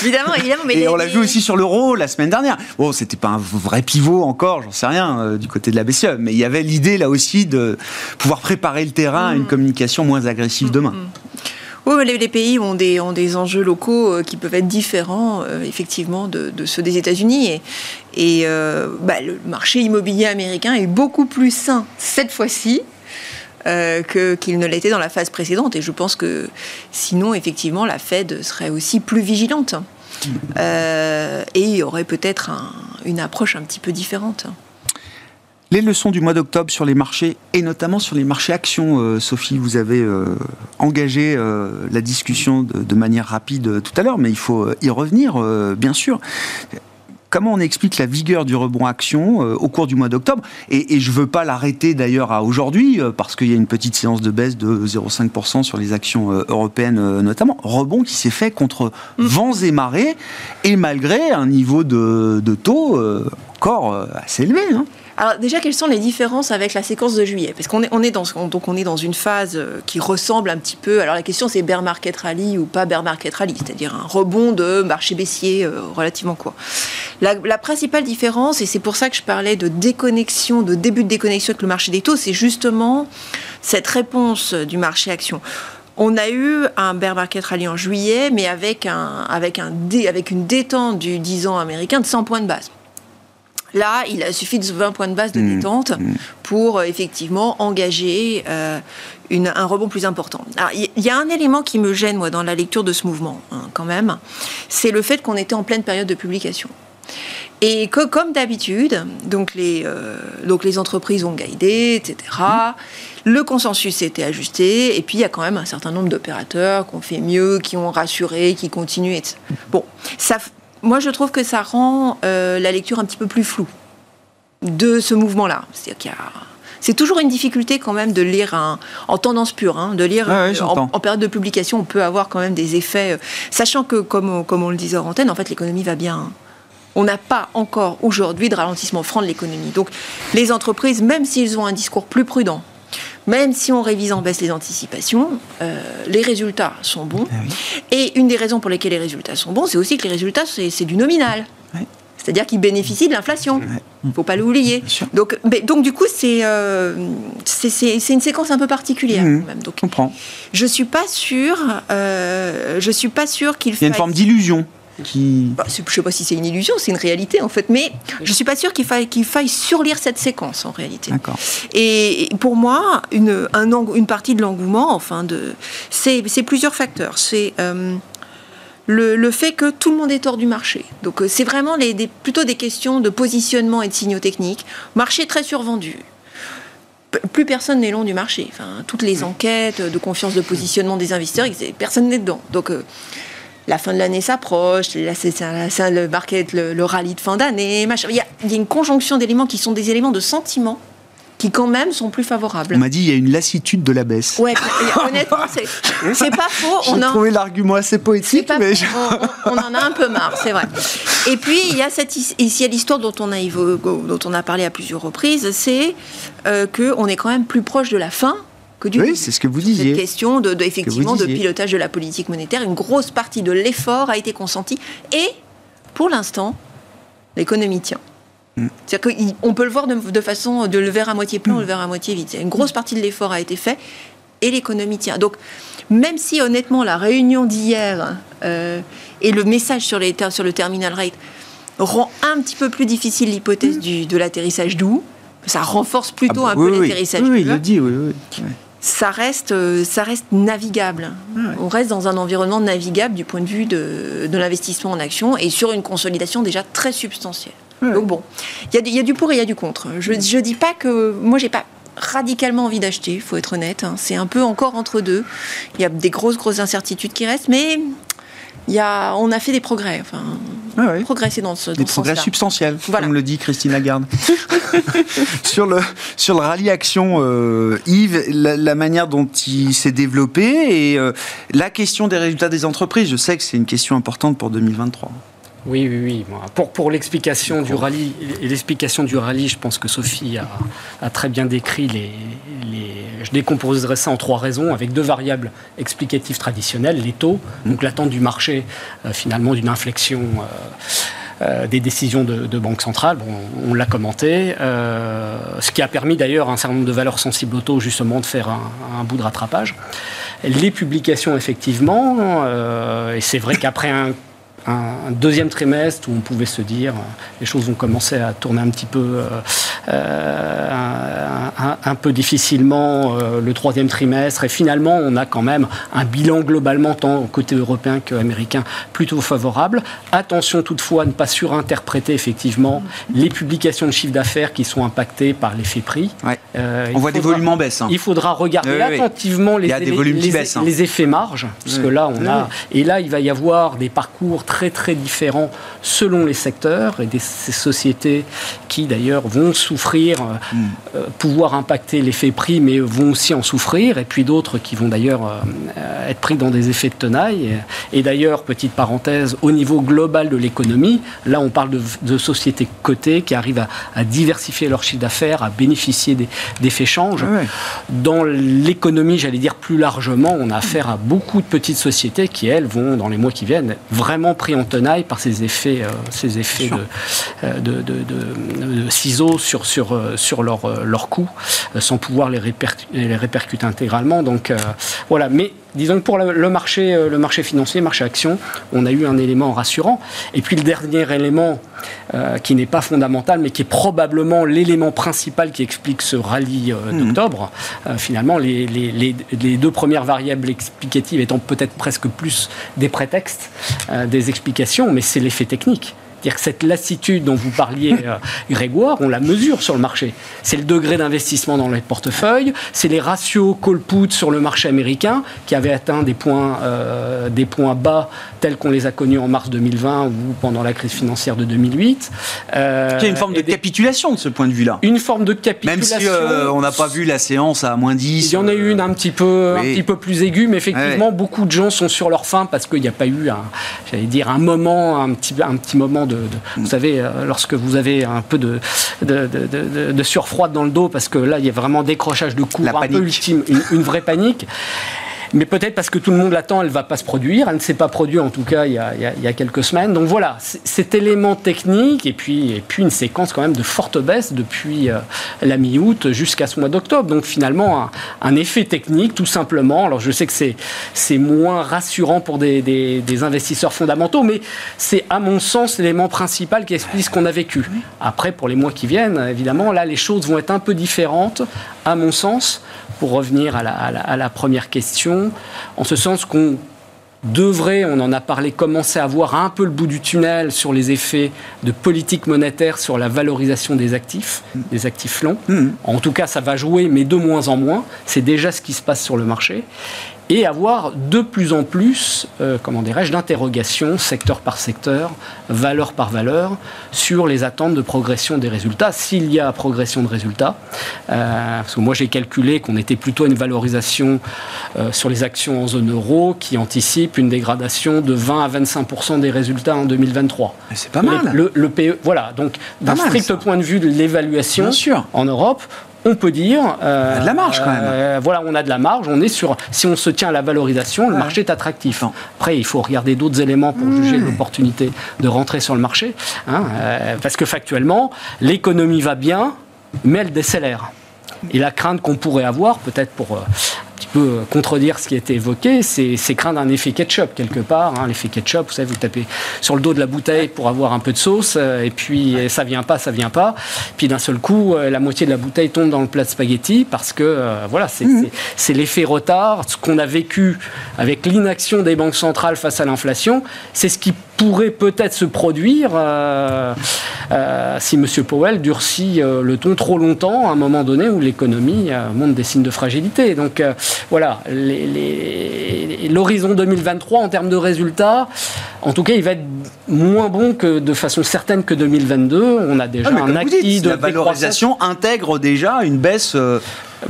évidemment, évidemment. Mais Et les- on l'a vu aussi sur l'euro la semaine dernière. Bon, c'était pas un vrai pivot encore, j'en sais rien, euh, du côté de la BCE, mais il y avait l'idée là aussi de pouvoir préparer le terrain à une communication moins agressive demain. Oui, les, pays ont des, enjeux locaux euh, qui peuvent être différents, euh, effectivement, de, ceux des États-Unis. Et, euh, bah, le marché immobilier américain est beaucoup plus sain cette fois-ci qu'il ne l'était dans la phase précédente. Et je pense que sinon, effectivement, la Fed serait aussi plus vigilante. Et y aurait peut-être un- une approche un petit peu différente. Les leçons du mois d'octobre sur les marchés, et notamment sur les marchés actions, euh, Sophie, vous avez euh, engagé euh, la discussion de, de manière rapide tout à l'heure, mais il faut y revenir, bien sûr. Comment on explique la vigueur du rebond action au cours du mois d'octobre? Et, et je ne veux pas l'arrêter d'ailleurs à aujourd'hui, parce qu'il y a une petite séance de baisse de 0,5% sur les actions européennes notamment. Rebond qui s'est fait contre vents et marées, et malgré un niveau de, de taux encore assez élevé. hein. Alors déjà, quelles sont les différences avec la séquence de juillet? Parce qu'on est, on est, dans, donc on est dans une phase euh, qui ressemble un petit peu... Alors la question, c'est bear market rally ou pas bear market rally, c'est-à-dire un rebond de marché baissier euh, relativement court. La, principale différence, et c'est pour ça que je parlais de déconnexion, de début de déconnexion avec le marché des taux, c'est justement cette réponse du marché action. On a eu un bear market rally en juillet, mais avec, un, avec, un avec une détente du 10 ans américain de 100 points de base. Là, il a suffi de 20 points de base de Mmh, détente pour euh, effectivement engager euh, une- un rebond plus important. Il y, a un élément qui me gêne, moi, dans la lecture de ce mouvement, hein, quand même, c'est le fait qu'on était en pleine période de publication. Et que, comme d'habitude, donc les, euh, donc les entreprises ont guidé, etc. Le consensus été ajusté, et puis il y a quand même un certain nombre d'opérateurs qui ont fait mieux, qui ont rassuré, qui continuent. etc. Bon, ça, moi je trouve que ça rend euh, la lecture un petit peu plus floue de ce mouvement-là. C'est-à-dire qu'il y a- C'est toujours une difficulté quand même de lire un- en tendance pure, hein, de lire euh, j'entends. en, en période de publication, on peut avoir quand même des effets, euh, sachant que comme, on- comme on le disait en antenne, en fait l'économie va bien. hein. On n'a pas encore aujourd'hui de ralentissement franc de l'économie. Donc les entreprises, même s'ils ont un discours plus prudent, même si on révise en baisse les anticipations, euh, les résultats sont bons. Et une des raisons pour lesquelles les résultats sont bons, c'est aussi que les résultats, c'est du nominal. C'est-à-dire qu'ils bénéficient de l'inflation. Il ne faut pas l'oublier. Donc, mais- donc du coup, c'est euh, c'est- une séquence un peu particulière. Mhm. quand même. Donc, Je comprends. je suis pas sûre. euh, je suis pas sûre qu'il Il y a une faille- forme d'illusion qui. bah, je sais pas si c'est une illusion, c'est une réalité en fait, mais je suis pas sûre qu'il faille, qu'il faille surlire cette séquence en réalité. D'accord. Et pour moi, une, un eng- une partie de l'engouement, enfin, de, c'est, c'est plusieurs facteurs. C'est euh, le, le fait que tout le monde est hors du marché. Donc, euh, c'est vraiment les, des- plutôt des questions de positionnement et de signaux techniques. Marché très survendu. Plus personne n'est long du marché. Enfin, toutes les enquêtes de confiance de positionnement des investisseurs, personne n'est dedans. Donc, euh, la fin de l'année s'approche, là, c'est, le market, le, le rallye de fin d'année, machin. Il y, a, il y a une conjonction d'éléments qui sont des éléments de sentiment qui quand même sont plus favorables. On m'a dit il y a une lassitude de la baisse. Ouais, honnêtement, c'est, pas faux. J'ai On, en- trouvé l'argument assez poétique, mais on, en a un peu marre, c'est vrai. Et puis il y a cette ici a l'histoire dont on a évo- dont on a parlé à plusieurs reprises, c'est euh, que on est quand même plus proche de la fin que du oui, c'est ce que vous Cette disiez. question de, de- effectivement de pilotage de la politique monétaire, une grosse partie de l'effort a été consentie et pour l'instant, l'économie tient. Mm. C'est-à-dire qu'on peut le voir de, de façon de le verre à moitié plein ou le verre à moitié vide. Une grosse partie de l'effort a été fait et l'économie tient. Donc, même si honnêtement la réunion d'hier euh, et le message sur, les, sur le terminal rate rend un petit peu plus difficile l'hypothèse du- de l'atterrissage doux, ça renforce plutôt Ah un bah, peu oui, oui. l'atterrissage Oui, oui, il doux le dit, oui, oui. Ouais. Ça reste, euh, ça reste navigable. On reste dans un environnement navigable du point de vue de, de l'investissement en actions et sur une consolidation déjà très substantielle. Donc bon, il y, a du- il y a du pour et il y a du contre. Je ne dis pas que... Moi, j'ai pas radicalement envie d'acheter, il faut être honnête. hein. C'est un peu encore entre deux. Il y a des grosses, grosses incertitudes qui restent, mais y a, on a fait des progrès. Enfin, progressé dans ce, dans Des ce progrès substantiels, Voilà. comme le dit Christine Lagarde. sur, le, sur le rallye action, euh, Yves, la, la manière dont il s'est développé et euh, la question des résultats des entreprises, je sais que c'est une question importante pour 2023. Oui, oui, oui. Pour, pour l'explication du rallye, et l'explication du rallye, je pense que Sophie a, a très bien décrit les, les- Je décomposerai ça en trois raisons, avec deux variables explicatives traditionnelles les taux, donc l'attente du marché, euh, finalement, d'une inflexion. euh, euh, des décisions de, de banque centrale, bon, on l'a commenté, euh, ce qui a permis d'ailleurs à un certain nombre de valeurs sensibles au taux justement de faire un, un bout de rattrapage. Les publications effectivement, euh, et c'est vrai qu'après un un deuxième trimestre où on pouvait se dire les choses vont commencer à tourner un petit peu euh, euh, un, peu difficilement euh, le troisième trimestre et finalement on a quand même un bilan globalement tant côté européen qu'américain plutôt favorable. Attention toutefois à ne pas surinterpréter effectivement les publications de chiffre d'affaires qui sont impactées par l'effet prix. Ouais. Euh, On voit des volumes en baisse. hein. il faudra regarder Oui, oui. attentivement les, baissent, hein. les effets marge, puisque Oui. là on a et là il va y avoir des parcours très très différents selon les secteurs et des ces sociétés qui d'ailleurs vont souffrir, euh, Hmm. euh, pouvoir impacter l'effet prix, mais vont aussi en souffrir, et puis d'autres qui vont d'ailleurs euh, être pris dans des effets de tenaille. Et, et d'ailleurs, petite parenthèse, au niveau global de l'économie, là on parle de, de sociétés cotées qui arrivent à, à diversifier leur chiffre d'affaires, à bénéficier des- d'effets change. Ouais, ouais. Dans l'économie, j'allais dire plus largement, on a affaire à beaucoup de petites sociétés qui, elles, vont, dans les mois qui viennent, vraiment pris en tenaille par ces effets, euh, ces effets de, euh, de, de- de- de ciseaux sur, sur, euh, sur leur, leur euh, sans pouvoir les, les répercuter intégralement. Donc voilà, mais disons que pour le, marché, euh, le marché financier, marché action, on a eu un élément rassurant. Et puis le dernier élément, euh, qui n'est pas fondamental, mais qui est probablement l'élément principal qui explique ce rallye euh, d'octobre, euh, finalement, les, les- les- les deux premières variables explicatives étant peut-être presque plus des prétextes, des explications, mais c'est l'effet technique. C'est-à-dire que cette lassitude dont vous parliez, euh, Grégoire, on la mesure sur le marché. C'est le degré d'investissement dans les portefeuilles, c'est les ratios call-put sur le marché américain qui avaient atteint des points, euh, des points bas tels qu'on les a connus en mars 2020 ou pendant la crise financière de 2008. Euh, Il y a une forme de des- capitulation de ce point de vue-là. une forme de Même capitulation. si euh, on n'a pas vu la séance à moins 10. Il y en a eu une un petit peu, un petit peu plus aiguë, mais effectivement, beaucoup de gens sont sur leur faim parce qu'il n'y a pas eu, un, j'allais dire, un moment, un petit, un petit moment de, de- vous savez, euh, lorsque vous avez un peu de, de, de, de- de surfroide dans le dos, parce que là, il y a vraiment décrochage de cours un peu ultime, une, une vraie panique. Mais peut-être parce que tout le monde l'attend, elle ne va pas se produire. Elle ne s'est pas produite, en tout cas, il y a, quelques semaines. Donc voilà, cet élément technique et puis, une séquence quand même de forte baisse depuis euh, la mi-août jusqu'à ce mois d'octobre. Donc finalement, un, effet technique, tout simplement. Alors je sais que c'est, moins rassurant pour des investisseurs fondamentaux, mais c'est à mon sens l'élément principal qui explique ce qu'on a vécu. Après, pour les mois qui viennent, évidemment, là, les choses vont être un peu différentes, à mon sens, pour revenir à la, à la- à la première question, en ce sens qu'on devrait, on en a parlé, commencer à voir un peu le bout du tunnel sur les effets de politique monétaire sur la valorisation des actifs, des actifs longs. Mhm. En tout cas, ça va jouer, mais de moins en moins. C'est déjà ce qui se passe sur le marché. Et avoir de plus en plus, euh, comment dirais-je, d'interrogations, secteur par secteur, valeur par valeur, sur les attentes de progression des résultats, s'il y a progression de résultats. Euh, parce que moi, j'ai calculé qu'on était plutôt à une valorisation euh, sur les actions en zone euro qui anticipe une dégradation de 20 à 25% des résultats en 2023. Mais C'est pas mal. Le, le PE, voilà, donc d'un strict ça. point de vue de l'évaluation en Europe, on peut dire. Euh, de la marge quand même. Euh, voilà, on a de la marge. On est sur. Si on se tient à la valorisation, le marché est attractif. Après, il faut regarder d'autres éléments pour juger de l'opportunité de rentrer sur le marché. Hein, euh, parce que factuellement, l'économie va bien, mais elle décélère. Et la crainte qu'on pourrait avoir, peut-être pour peut contredire ce qui a été évoqué, c'est craindre un effet ketchup quelque part. Hein. L'effet ketchup, vous savez, vous tapez sur le dos de la bouteille pour avoir un peu de sauce, euh, et puis ça vient pas, ça vient pas. Puis d'un seul coup, euh, la moitié de la bouteille tombe dans le plat de spaghetti parce que euh, voilà, Mhm. c'est l'effet retard. Ce qu'on a vécu avec l'inaction des banques centrales face à l'inflation, c'est ce qui pourrait peut-être se produire si M. Powell durcit le ton trop longtemps à un moment donné où l'économie montre des signes de fragilité. Donc voilà, l'horizon 2023 en termes de résultats, en tout cas, il va être moins bon que de façon certaine que 2022. On a déjà ah, un acquis de la valorisation intègre déjà une baisse.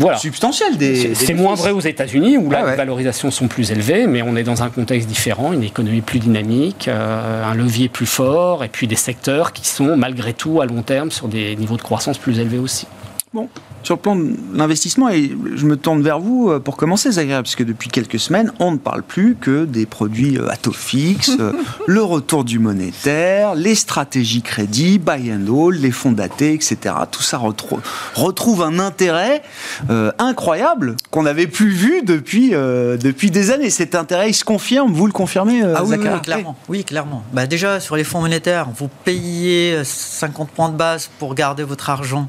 Euh, substantielle des. C'est moins vrai aux États-Unis où là, les valorisations sont plus élevées, mais on est dans un contexte différent, une économie plus dynamique, euh, un levier plus fort, et puis des secteurs qui sont malgré tout à long terme sur des niveaux de croissance plus élevés aussi. Bon, sur le plan de l'investissement, et je me tourne vers vous euh, pour commencer, Zagreb, parce que depuis quelques semaines, on ne parle plus que des produits à taux fixe, euh, le retour du monétaire, les stratégies crédit, buy and hold, les fonds datés, etc. Tout ça retrouve un intérêt euh, incroyable qu'on n'avait plus vu depuis, depuis des années. Cet intérêt, il se confirme, vous le confirmez, ah, oui, clairement. Oui, clairement. Bah, déjà, sur les fonds monétaires, vous payez 50 points de base pour garder votre argent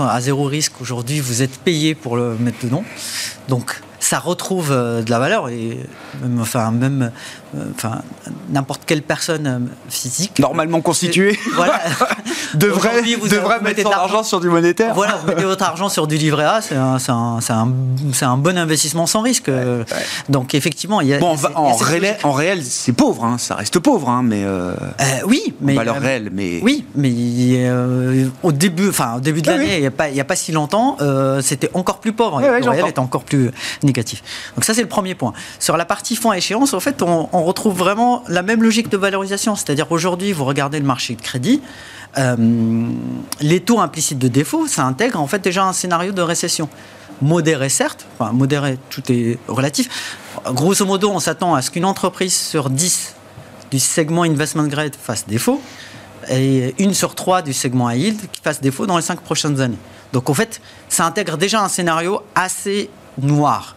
à zéro risque. Aujourd'hui, vous êtes payé pour le mettre dedans. Donc, ça retrouve euh, de la valeur et même, enfin même enfin n'importe quelle personne euh, physique normalement constituée. voilà. Devrait devrait mettre son argent sur du monétaire. Voilà vous mettez votre argent sur du livret A c'est un, un, un, un, bon investissement sans risque donc effectivement il y a, bon, en, réel, en réel c'est pauvre hein, ça reste pauvre hein, mais oui mais valeur réelle mais oui mais au début enfin au début de l'année il n'y a pas il y a pas si longtemps c'était encore plus pauvre. Le réel était encore plus donc ça, c'est le premier point. Sur la partie fonds à échéance, en fait, on, retrouve vraiment la même logique de valorisation. C'est-à-dire aujourd'hui, vous regardez le marché de crédit, euh, les taux implicites de défaut, ça intègre en fait déjà un scénario de récession. Modéré certes, modéré, tout est relatif. Grosso modo, on s'attend à ce qu'une entreprise sur 10 du segment investment grade fasse défaut et une sur trois du segment high yield qui fasse défaut dans les cinq prochaines années. Donc en fait, ça intègre déjà un scénario assez noir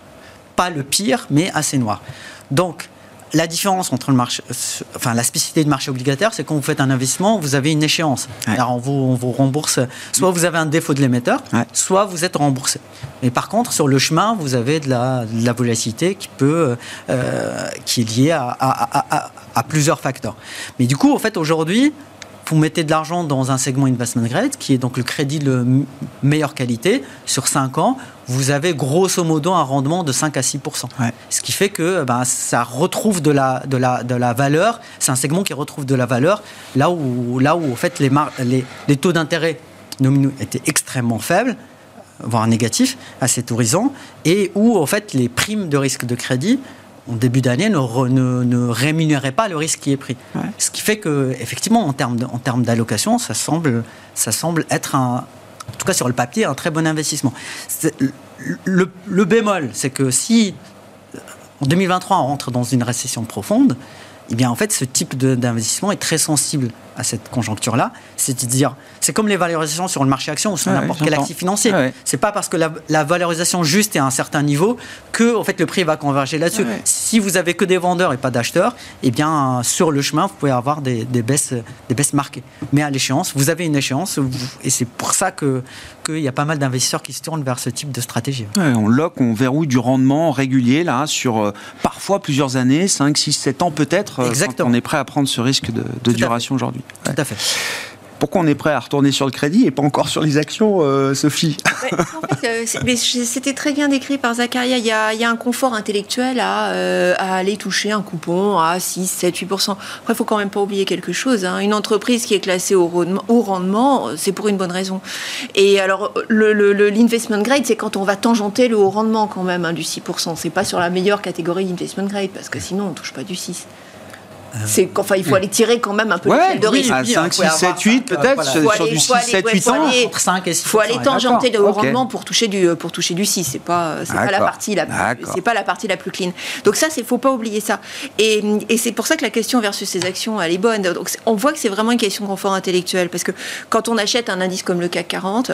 pas le pire, mais assez noir. Donc, la différence entre le marché, enfin la spécificité du marché obligataire, c'est quand vous faites un investissement, vous avez une échéance. Alors on vous, vous, rembourse, soit vous avez un défaut de l'émetteur, soit vous êtes remboursé. Mais par contre, sur le chemin, vous avez de la, la volatilité qui peut, euh, qui est liée à, à, à, plusieurs facteurs. Mais du coup, en fait, aujourd'hui, vous mettez de l'argent dans un segment investment grade, qui est donc le crédit de meilleure qualité, sur 5 ans, vous avez grosso modo un rendement de 5 à 6% Ce qui fait que ben, ça retrouve de la, de la, de la valeur, c'est un segment qui retrouve de la valeur là où, là où en fait, les, les, les taux d'intérêt nominaux étaient extrêmement faibles voire négatifs à cet horizon, et où en fait les primes de risque de crédit en début d'année ne, ne, rémunérait pas le risque qui est pris. Ce qui fait que, effectivement, en termes, d'allocation, ça semble, ça semble être un, en tout cas sur le papier, un très bon investissement. Le, le, bémol, c'est que si en 2023 on rentre dans une récession profonde, eh bien en fait ce type d'investissement est très sensible à cette conjoncture-là. C'est-à-dire, c'est comme les valorisations sur le marché action ou sur n'importe quel actif financier. C'est pas parce que la, valorisation juste est à un certain niveau que en fait, le prix va converger là-dessus. Si vous avez que des vendeurs et pas d'acheteurs, eh bien, sur le chemin, vous pouvez avoir des, baisses, des baisses marquées. Mais à l'échéance, vous avez une échéance et c'est pour ça qu'il y a pas mal d'investisseurs qui se tournent vers ce type de stratégie. on lock, on verrouille du rendement régulier là, sur euh, parfois plusieurs années, 5, 6, 7 ans peut-être, euh, Exactement. on est prêt à prendre ce risque de, de duration aujourd'hui. Tout à fait. Pourquoi on est prêt à retourner sur le crédit et pas encore sur les actions, euh, Sophie euh, C'était très bien décrit par Zacharia. Il y a, un confort intellectuel euh, à, aller toucher un coupon à 6, 7, 8 Après, il faut quand même pas oublier quelque chose. Hein. Une entreprise qui est classée au, rendement, c'est pour une bonne raison. Et alors, l'investment grade, c'est quand on va tangenter le haut rendement quand même hein, du 6% C'est pas sur la meilleure catégorie d'investment grade parce que sinon, on touche pas du 6 C'est, enfin, il faut aller tirer quand même un peu Ouais, de oui, risque. à 5, 6, 7, 8 peut-être, sur du faut 6, aller- 7, ouais, 8 faut ans. aller- Entre 5 et 6 Il faut aller tangenter ok. rendement pour toucher du pour toucher du 6. C'est pas c'est pas la partie la c'est pas la partie la plus clean. Donc ça c'est faut pas oublier ça. Et, et c'est pour ça que la question versus ces actions elle est bonne. Donc on voit que c'est vraiment une question de confort intellectuel parce que quand on achète un indice comme le CAC 40,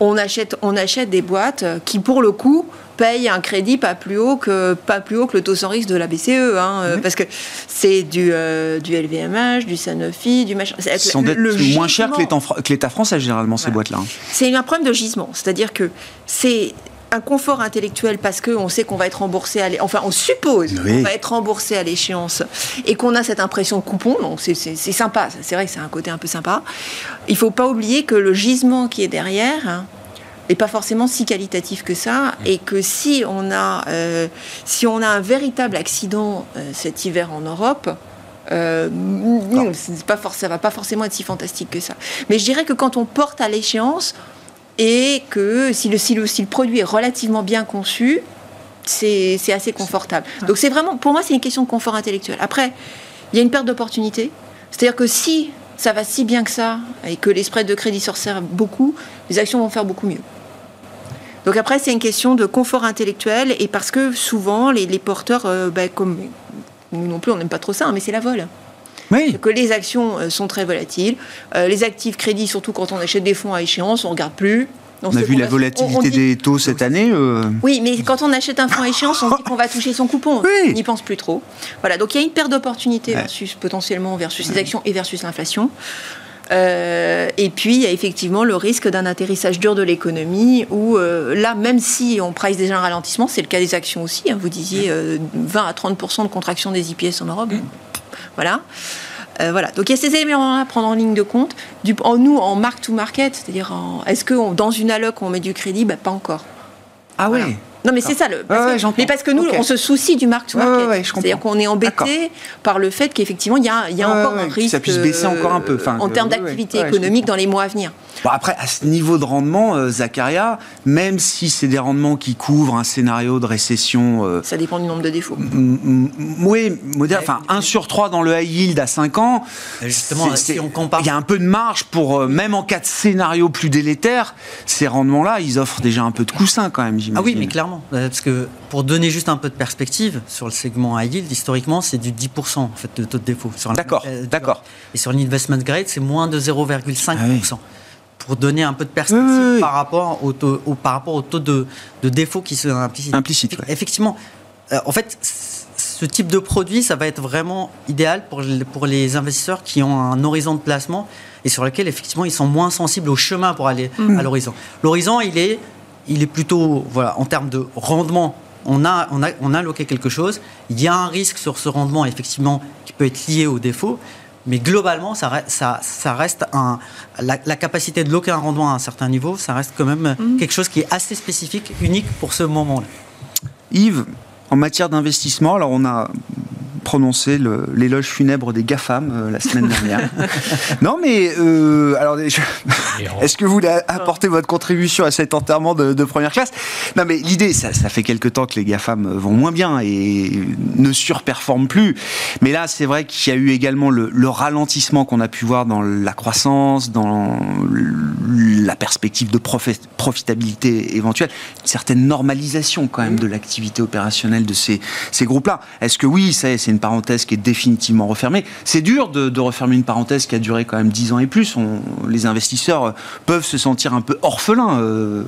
on achète on achète des boîtes qui pour le coup payent un crédit pas plus haut que pas plus haut que le taux sans risque de la BCE hein, euh, parce que c'est du euh, du LVMH, du Sanofi, du machin. C'est- Ils sont le- moins chers que l'État français, généralement, ces Voilà. boîtes-là. hein. c'est un problème de gisement, c'est-à-dire que c'est un confort intellectuel parce qu'on sait qu'on va être remboursé, à enfin on suppose Oui. qu'on va être remboursé à l'échéance et qu'on a cette impression de coupon, donc c'est- sympa, c'est vrai que c'est un côté un peu sympa. Il faut pas oublier que le gisement qui est derrière hein, est pas forcément si qualitatif que ça et que si on a, euh, si on a un véritable accident euh, cet hiver en Europe, euh, non, c'est pas ça va pas forcément être si fantastique que ça. Mais je dirais que quand on porte à l'échéance et que si le, si le, si le produit est relativement bien conçu, c'est assez confortable. Donc c'est vraiment, pour moi, c'est une question de confort intellectuel. Après, il y a une perte d'opportunité. C'est-à-dire que si ça va si bien que ça et que les spreads de crédit se resserrent beaucoup, les actions vont faire beaucoup mieux. Donc après, c'est une question de confort intellectuel et parce que souvent, les, les porteurs, euh, ben, comme nous non plus, on n'aime pas trop ça, hein, mais c'est la vol. Oui. Que les actions euh, sont très volatiles. Euh, les actifs crédits, surtout quand on achète des fonds à échéance, on regarde plus. On a vu la volatilité on- on dit- des taux cette année. euh, oui, mais quand on achète un fonds à échéance, on se dit qu'on va toucher son coupon. Oui. On n'y pense plus trop. Voilà, donc il y a une perte d'opportunité Ouais. versus potentiellement versus les actions et versus l'inflation. Euh, et puis il y a effectivement le risque d'un atterrissage dur de l'économie où euh, là, même si on price déjà un ralentissement, c'est le cas des actions aussi. hein, vous disiez euh, 20 à 30 de contraction des IPS en Europe. Voilà. Euh, voilà. Donc il y a ces éléments à prendre en ligne de compte. Du, en nous, en mark to market, c'est-à-dire est-ce que on- dans une alloc on met du crédit? Ben, Pas encore. Ah ouais. Voilà. Non, mais c'est ça. Le, parce Ouais, que- ouais, j'entends. mais parce que nous, on se soucie du mark to market. ouais, ouais, je comprends. C'est-à-dire qu'on est embêté par le fait qu'effectivement, il y a, y a Ouais, encore ouais, un que risque ça puisse baisser encore un peu, enfin, en que- termes d'activité économique dans les mois à venir. Bon, après, à ce niveau de rendement, euh, Zacharia, même si c'est des rendements qui couvrent un scénario de récession euh, Ça dépend du nombre de défauts. oui, moderne, enfin 1 sur 3 dans le high yield à 5 ans. Justement, c'est- si on compare- Il y a un peu de marge pour, euh, même en cas de scénario plus délétère, ces rendements-là, ils offrent déjà un peu de coussin quand même, j'imagine. Ah oui, mais clairement. Euh, Parce que pour donner juste un peu de perspective sur le segment high yield, historiquement, c'est du 10% en fait, de taux de défaut. D'accord, euh, d'accord. Et sur l'investment grade, c'est moins de 0,5%. Pour donner un peu de perspective Ah Oui, oui, oui. par, rapport au taux, au, par rapport au taux de, de défaut qui sont implicites. Implicite, ouais. Effectivement, euh, en fait, ce type de produit, ça va être vraiment idéal pour, les- pour les investisseurs qui ont un horizon de placement et sur lequel, effectivement, ils sont moins sensibles au chemin pour aller Mm. à l'horizon. L'horizon, il est, il est plutôt, voilà, en termes de rendement, on a, on, a, on a alloqué quelque chose. Il y a un risque sur ce rendement, effectivement, qui peut être lié au défaut. Mais globalement, ça, ça, ça reste un, la, la capacité de loquer un rendement à un certain niveau, ça reste quand même quelque chose qui est assez spécifique, unique pour ce moment-là. Yves, en matière d'investissement, alors on a prononcé l'éloge funèbre des GAFAM euh, la semaine dernière. non, mais euh, alors, je- est-ce que vous voulez apporter votre contribution à cet enterrement de, de première classe? Non, mais l'idée, ça, ça fait quelque temps que les GAFAM vont moins bien et ne surperforment plus. Mais là, c'est vrai qu'il y a eu également le, le ralentissement qu'on a pu voir dans la croissance, dans la perspective de profi- profitabilité éventuelle, une certaine normalisation quand même de l'activité opérationnelle de ces, ces groupes-là. Est-ce que oui, ça y est, c'est une parenthèse qui est définitivement refermée C'est dur de, de refermer une parenthèse qui a duré quand même 10 ans et plus. On- les investisseurs peuvent se sentir un peu orphelins euh,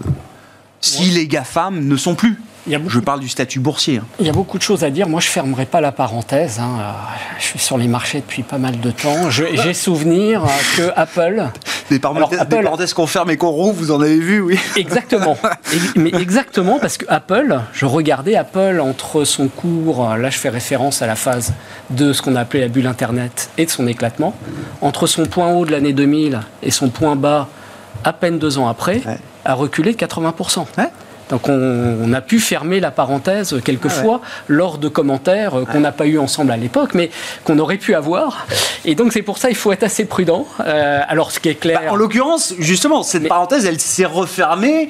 si les GAFAM ne sont plus. Il y a beaucoup Je parle du statut boursier. hein. Il y a beaucoup de choses à dire. Moi, je fermerai pas la parenthèse. hein. Euh, Je suis sur les marchés depuis pas mal de temps. J'ai souvenir euh, que Apple, Des parenthèses, Apple- des parenthèses qu'on ferme et qu'on rouvre, vous en avez vu, oui. exactement, Ex- mais exactement parce que Apple, je regardais Apple entre son cours. euh, Là, je fais référence à la phase de ce qu'on a appelé la bulle Internet et de son éclatement. Entre son point haut de l'année 2000 et son point bas, à peine deux ans après, Ouais. a reculé de 80 Ouais. Donc on, a pu fermer la parenthèse quelquefois ah lors de commentaires euh, qu'on n'a pas eu ensemble à l'époque, mais qu'on aurait pu avoir. Et donc c'est pour ça il faut être assez prudent. Euh, alors ce qui est clair. Bah, en l'occurrence, justement, cette parenthèse, elle s'est refermée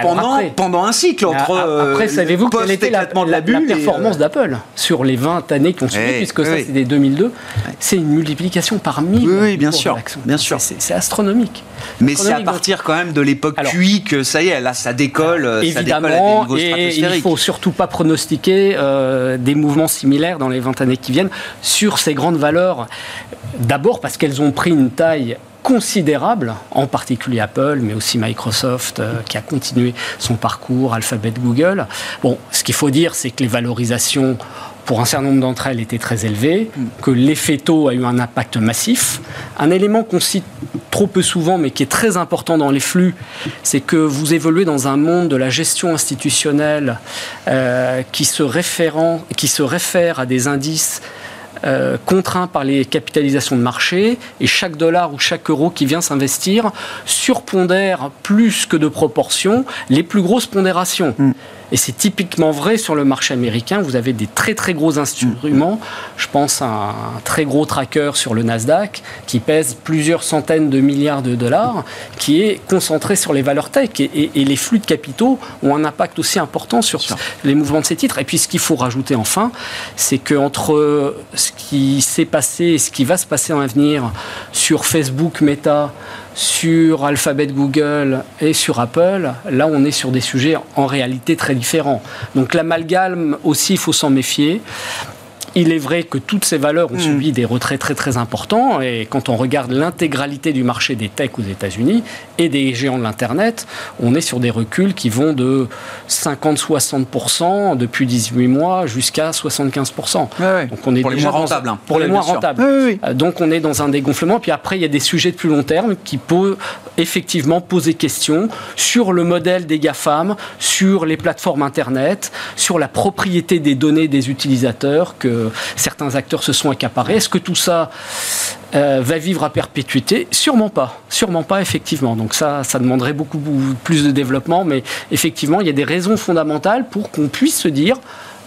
pendant, pendant un cycle entre. Après, savez-vous quelle était la, la, performance d'Apple sur les 20 années qui ont suivi, puisque ça c'est des 2002 C'est une multiplication par mille. Oui, bien sûr, bien sûr. C'est astronomique. Mais c'est à partir quand même de l'époque QI que ça y est, là ça décolle. Évidemment, et il ne faut surtout pas pronostiquer euh, des mouvements similaires dans les 20 années qui viennent sur ces grandes valeurs. D'abord parce qu'elles ont pris une taille considérable, en particulier Apple, mais aussi Microsoft, euh, qui a continué son parcours, Alphabet, Google. Bon, ce qu'il faut dire, c'est que les valorisations pour un certain nombre d'entre elles étaient très élevées, que l'effet taux a eu un impact massif. Un élément qu'on cite trop peu souvent, mais qui est très important dans les flux, c'est que vous évoluez dans un monde de la gestion institutionnelle euh, qui, se réfère à des indices euh, contraint par les capitalisations de marché et chaque dollar ou chaque euro qui vient s'investir surpondère plus que de proportion les plus grosses pondérations. Mm. Et c'est typiquement vrai sur le marché américain. Vous avez des très très gros instruments. Je pense à un très gros tracker sur le Nasdaq qui pèse plusieurs centaines de milliards de dollars, qui est concentré sur les valeurs tech. Et, les flux de capitaux ont un impact aussi important sur les mouvements de ces titres. Et puis ce qu'il faut rajouter enfin, c'est qu'entre ce qui s'est passé et ce qui va se passer en avenir sur Facebook, Meta, sur Alphabet Google et sur Apple, là on est sur des sujets en réalité très différents. Donc l'amalgame aussi, il faut s'en méfier. Il est vrai que toutes ces valeurs ont hmm. subi des retraits très très importants et quand on regarde l'intégralité du marché des techs aux États-Unis et des géants de l'Internet, on est sur des reculs qui vont de 50-60% depuis 18 mois jusqu'à 75%. Donc on est pour les moins rentables. Hein. Pour les moins rentables. Euh, donc on est dans un dégonflement. Puis après, il y a des sujets de plus long terme qui peuvent effectivement poser question sur le modèle des GAFAM, sur les plateformes Internet, sur la propriété des données des utilisateurs que certains acteurs se sont accaparés. Est-ce que tout ça euh, va vivre à perpétuité? Sûrement pas. Sûrement pas, effectivement. Donc ça, ça demanderait beaucoup plus de développement, mais effectivement, il y a des raisons fondamentales pour qu'on puisse se dire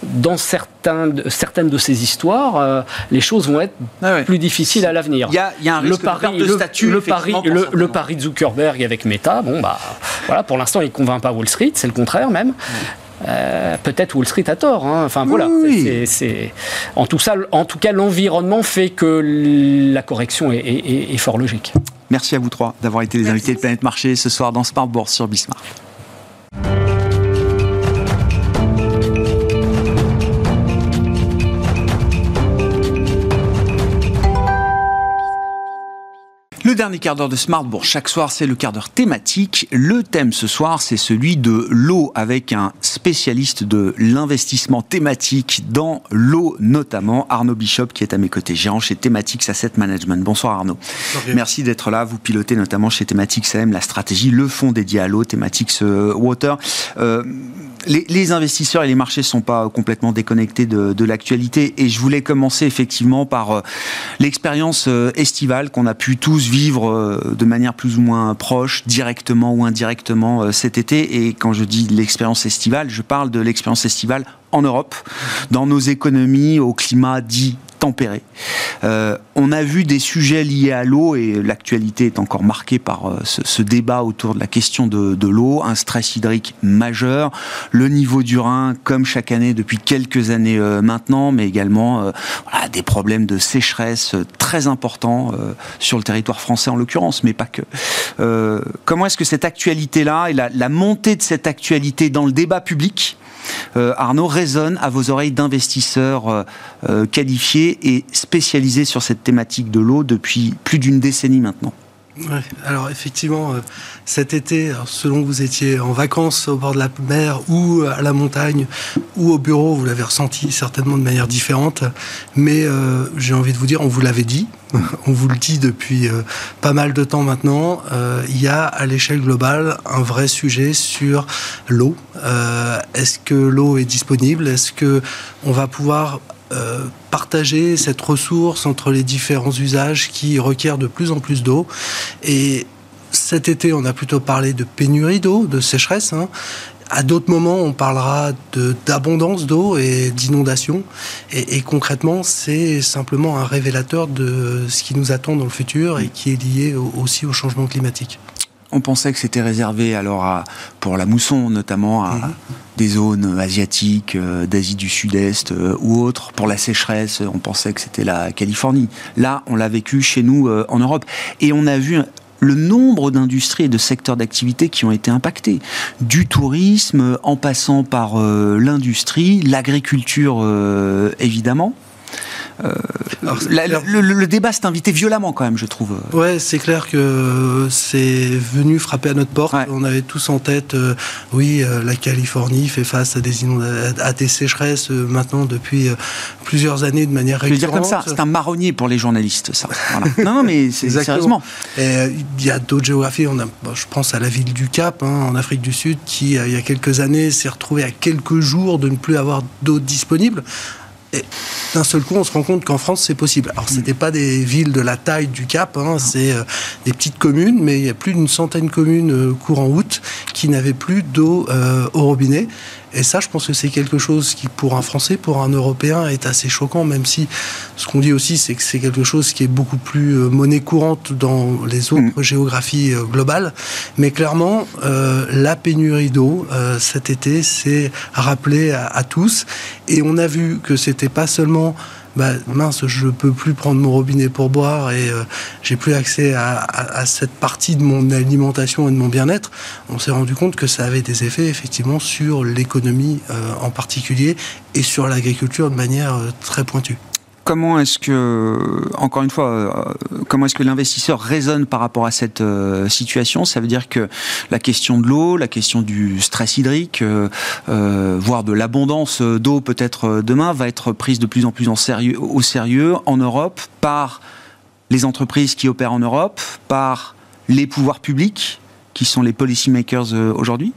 dans certains, certaines de ces histoires, euh, les choses vont être ah plus difficiles à l'avenir. Il y a, un risque le pari, de, statut. Le, pari, le, pari de Zuckerberg avec Meta, bon bah voilà, pour l'instant il ne convainc pas Wall Street, c'est le contraire même. Euh, peut-être Wall Street a tort. Hein. Enfin voilà. C'est, En, tout en tout cas, l'environnement fait que la correction est, fort logique. Merci à vous trois d'avoir été les invités de Planète Marché ce soir dans Smart Bourse sur Bismarck. Le dernier quart d'heure de Smartbourg, chaque soir, c'est le quart d'heure thématique. Le thème ce soir, c'est celui de l'eau, avec un spécialiste de l'investissement thématique dans l'eau, notamment Arnaud Bishop, qui est à mes côtés, gérant chez Thematics Asset Management. Bonsoir Arnaud. Merci d'être là. Vous pilotez notamment chez Thematics AM la stratégie, le fonds dédié à l'eau, Thematics euh, Water. Euh, les, investisseurs et les marchés ne sont pas complètement déconnectés de, l'actualité. Et je voulais commencer effectivement par euh, l'expérience euh, estivale qu'on a pu tous vivre euh, de manière plus ou moins proche, directement ou indirectement cet été. Et quand je dis l'expérience estivale, je parle de l'expérience estivale en Europe, dans nos économies, au climat dit tempéré. Euh, on a vu des sujets liés à l'eau et l'actualité est encore marquée par euh, ce, débat autour de la question de, l'eau, un stress hydrique majeur, le niveau du Rhin comme chaque année depuis quelques années euh, maintenant, mais également des problèmes de sécheresse très importants sur le territoire français en l'occurrence, mais pas que. comment est-ce que cette actualité-là et la montée de cette actualité dans le débat public euh, Arnaud, résonne à vos oreilles d'investisseurs euh, euh, qualifiés et spécialisés sur cette thématique de l'eau depuis plus d'une décennie maintenant alors effectivement, cet été, selon vous étiez en vacances au bord de la mer ou à la montagne ou au bureau, vous l'avez ressenti certainement de manière différente. Mais j'ai envie de vous dire, on vous l'avait dit, on vous le dit depuis euh, pas mal de temps maintenant, euh, il y a à l'échelle globale un vrai sujet sur l'eau. Euh, est-ce que l'eau est disponible? Est-ce que on va pouvoir partager cette ressource entre les différents usages qui requièrent de plus en plus d'eau Et cet été, on a plutôt parlé de pénurie d'eau, de sécheresse. Hein. À d'autres moments, on parlera d'abondance d'eau et d'inondation. Et, concrètement, c'est simplement un révélateur de ce qui nous attend dans le futur et qui est lié aussi au changement climatique. On pensait que c'était réservé alors à, pour la mousson, notamment à mhm. des zones asiatiques, euh, d'Asie du Sud-Est euh, ou autres. Pour la sécheresse, on pensait que c'était la Californie. Là, on l'a vécu chez nous euh, en Europe. Et on a vu le nombre d'industries et de secteurs d'activité qui ont été impactés. Du tourisme, en passant par l'industrie, l'agriculture évidemment. Euh, le, débat s'est invité violemment quand même, je trouve. Ouais, c'est clair que c'est venu frapper à notre porte. On avait tous en tête, euh, oui, euh, la Californie fait face à des, à des sécheresses maintenant depuis plusieurs années de manière récurrente. Je veux dire comme ça, c'est un marronnier pour les journalistes, ça. non, non, mais c'est sérieusement. Il y a d'autres géographies. On a, je pense à la ville du Cap, hein, en Afrique du Sud, qui il y a quelques années s'est retrouvée à quelques jours de ne plus avoir d'eau disponible. Et d'un seul coup, on se rend compte qu'en France, c'est possible. Alors, ce n'était pas des villes de la taille du Cap, hein, c'est euh, des petites communes, mais il y a plus d'une centaine de communes euh, courant août qui n'avaient plus d'eau euh, au robinet. Et ça, je pense que c'est quelque chose qui, pour un Français, pour un Européen, est assez choquant, même si ce qu'on dit aussi, c'est que c'est quelque chose qui est beaucoup plus euh, monnaie courante dans les autres mm. géographies euh, globales. Mais clairement, euh, la pénurie d'eau cet été s'est rappelée à, à, tous. Et on a vu que c'était pas seulement bah, mince, je peux plus prendre mon robinet pour boire et euh, j'ai plus accès à, cette partie de mon alimentation et de mon bien-être, on s'est rendu compte que ça avait des effets effectivement sur l'économie euh, en particulier et sur l'agriculture de manière euh, très pointue comment est-ce que, encore une fois, euh, comment est-ce que l'investisseur raisonne par rapport à cette euh, situation? Ça veut dire que la question de l'eau, la question du stress hydrique, euh, voire de l'abondance d'eau peut-être demain, va être prise de plus en plus au sérieux en Europe par les entreprises qui opèrent en Europe, par les pouvoirs publics qui sont les policymakers aujourd'hui?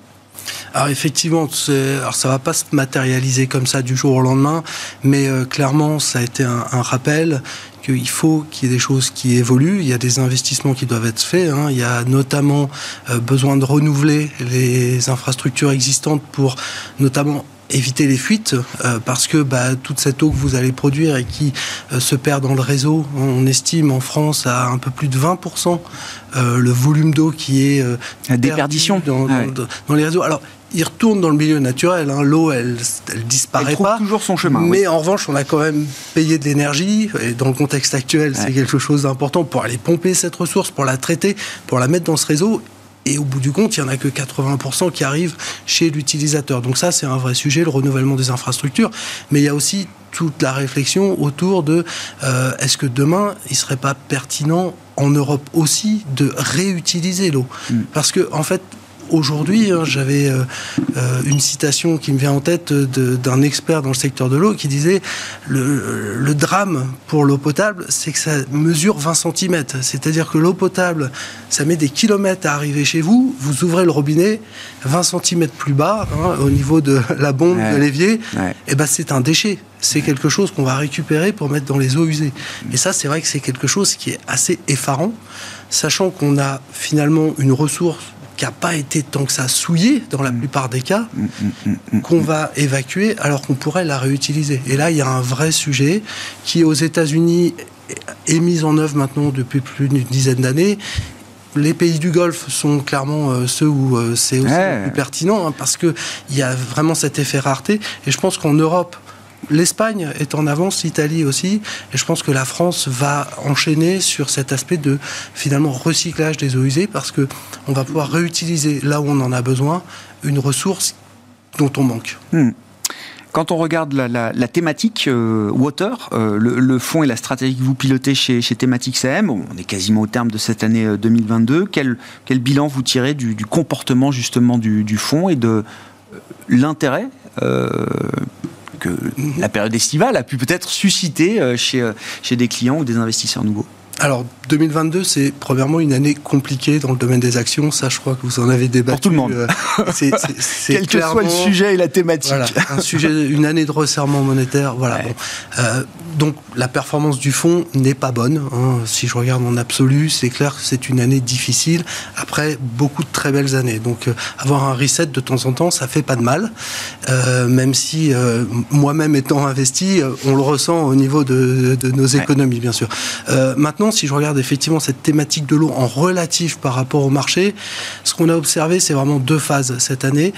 Alors effectivement, alors ça va pas se matérialiser comme ça du jour au lendemain, mais euh, clairement, ça a été un, rappel qu'il faut qu'il y ait des choses qui évoluent. Il y a des investissements qui doivent être faits. Hein. Il y a notamment euh, besoin de renouveler les infrastructures existantes pour notamment éviter les fuites euh, parce que bah, toute cette eau que vous allez produire et qui euh, se perd dans le réseau, on estime en France à un peu plus de 20% euh, le volume d'eau qui est la déperdition dans, dans, les réseaux. Alors il retourne dans le milieu naturel. Hein. L'eau, elle, elle disparaît elle pas. toujours son chemin. Mais en revanche, on a quand même payé de l'énergie. Et dans le contexte actuel, c'est quelque chose d'important pour aller pomper cette ressource, pour la traiter, pour la mettre dans ce réseau. Et au bout du compte, il n'y en a que 80% qui arrivent chez l'utilisateur. Donc ça, c'est un vrai sujet, le renouvellement des infrastructures. Mais il y a aussi toute la réflexion autour de euh, est-ce que demain, il ne serait pas pertinent en Europe aussi de réutiliser l'eau? Mm. Parce que, en fait, aujourd'hui, hein, j'avais euh, euh, une citation qui me vient en tête d'un expert dans le secteur de l'eau qui disait le, le drame pour l'eau potable, c'est que ça mesure 20 cm. C'est-à-dire que l'eau potable, ça met des kilomètres à arriver chez vous. Vous ouvrez le robinet 20 cm plus bas, hein, au niveau de la bombe de l'évier, et eh ben c'est un déchet. C'est quelque chose qu'on va récupérer pour mettre dans les eaux usées. Et ça, c'est vrai que c'est quelque chose qui est assez effarant, sachant qu'on a finalement une ressource qui n'a pas été tant que ça souillé dans la plupart des cas, mm, mm, mm, qu'on va évacuer alors qu'on pourrait la réutiliser. Et là, il y a un vrai sujet qui, aux États-Unis, est mis en œuvre maintenant depuis plus d'une dizaine d'années les pays du Golfe sont clairement euh, ceux où euh, c'est aussi plus pertinent hein, parce qu'il y a vraiment cet effet rareté. Et je pense qu'en Europe, L'Espagne est en avance, l'Italie aussi, et je pense que la France va enchaîner sur cet aspect de finalement recyclage des eaux usées parce que on va pouvoir réutiliser là où on en a besoin une ressource dont on manque. Hmm. Quand on regarde la, thématique euh, water, euh, le, fonds et la stratégie que vous pilotez chez, chez Thématique CM, on est quasiment au terme de cette année 2022. Euh, quel, quel bilan vous tirez du, comportement justement du, du fonds et de l'intérêt que la période estivale a pu peut-être susciter euh, chez, euh, chez des clients ou des investisseurs nouveaux alors 2022, c'est premièrement une année compliquée dans le domaine des actions. Ça, je crois que vous en avez débattu. Pour tout le monde. Euh, c'est, Quel que soit le sujet et la thématique. Voilà, un sujet, une année de resserrement monétaire. Voilà. Bon. Euh, donc la performance du fonds n'est pas bonne. Hein. Si je regarde en absolu, c'est clair que c'est une année difficile. Après beaucoup de très belles années. Donc euh, avoir un reset de temps en temps, ça fait pas de mal. Euh, même si euh, moi-même étant investi, on le ressent au niveau de, de nos économies, bien sûr. maintenant, si je regarde effectivement cette thématique de l'eau en relatif par rapport au marché, ce qu'on a observé, c'est vraiment deux phases cette année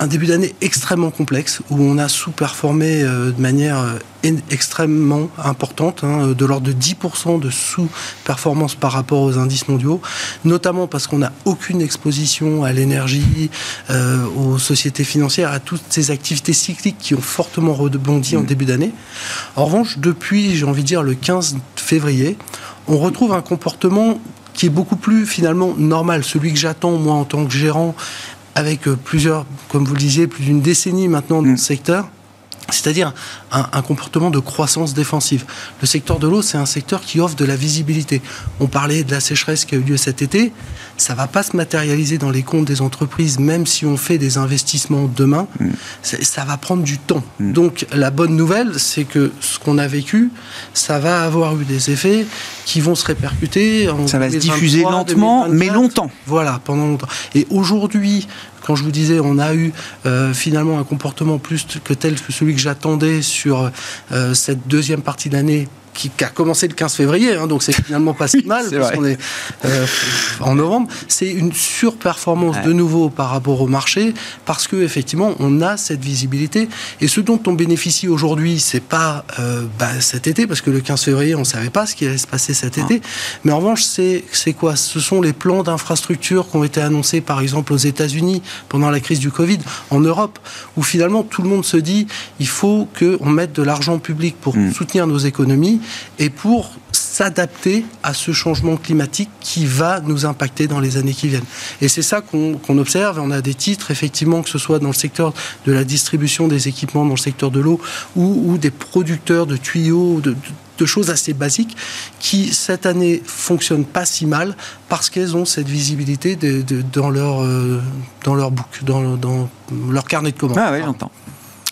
un début d'année extrêmement complexe où on a sous-performé euh, de manière euh, extrêmement importante, hein, de l'ordre de 10% de sous-performance par rapport aux indices mondiaux, notamment parce qu'on n'a aucune exposition à l'énergie, euh, aux sociétés financières, à toutes ces activités cycliques qui ont fortement rebondi en mmh. début d'année. En revanche, depuis, j'ai envie de dire, le 15 février, on retrouve un comportement qui est beaucoup plus finalement normal, celui que j'attends moi en tant que gérant avec euh, plusieurs, comme vous le disiez, plus d'une décennie maintenant dans le mm. secteur c'est-à-dire un, comportement de croissance défensive. Le secteur de l'eau, c'est un secteur qui offre de la visibilité. On parlait de la sécheresse qui a eu lieu cet été, ça ne va pas se matérialiser dans les comptes des entreprises, même si on fait des investissements demain, mm. ça va prendre du temps. Mm. Donc la bonne nouvelle, c'est que ce qu'on a vécu, ça va avoir eu des effets qui vont se répercuter. En ça va se diffuser lentement, mais longtemps. Voilà, pendant longtemps. Et aujourd'hui, quand je vous disais, on a eu euh, finalement un comportement plus que tel que celui que j'attendais sur euh, cette deuxième partie d'année qui, a commencé le 15 février, hein, donc c'est finalement pas si mal, parce qu'on est euh, en novembre. C'est une surperformance de nouveau par rapport au marché, parce que effectivement, on a cette visibilité. Et ce dont on bénéficie aujourd'hui, c'est pas euh, bah, cet été, parce que le 15 février, on savait pas ce qui allait se passer cet été. Mais en revanche, c'est quoi? Ce sont les plans d'infrastructure qui ont été annoncés, par exemple, aux États-Unis pendant la crise du Covid, en Europe, où finalement tout le monde se dit il faut qu'on mette de l'argent public pour hmm. soutenir nos économies et pour s'adapter à ce changement climatique qui va nous impacter dans les années qui viennent. Et c'est ça qu'on observe. On a des titres, effectivement, que ce soit dans le secteur de la distribution des équipements, dans le secteur de l'eau, ou, des producteurs de tuyaux, de, choses assez basiques, qui cette année fonctionnent pas si mal parce qu'elles ont cette visibilité dans leur euh, dans leur book, dans, dans leur carnet de commandes. Ah oui, j'entends.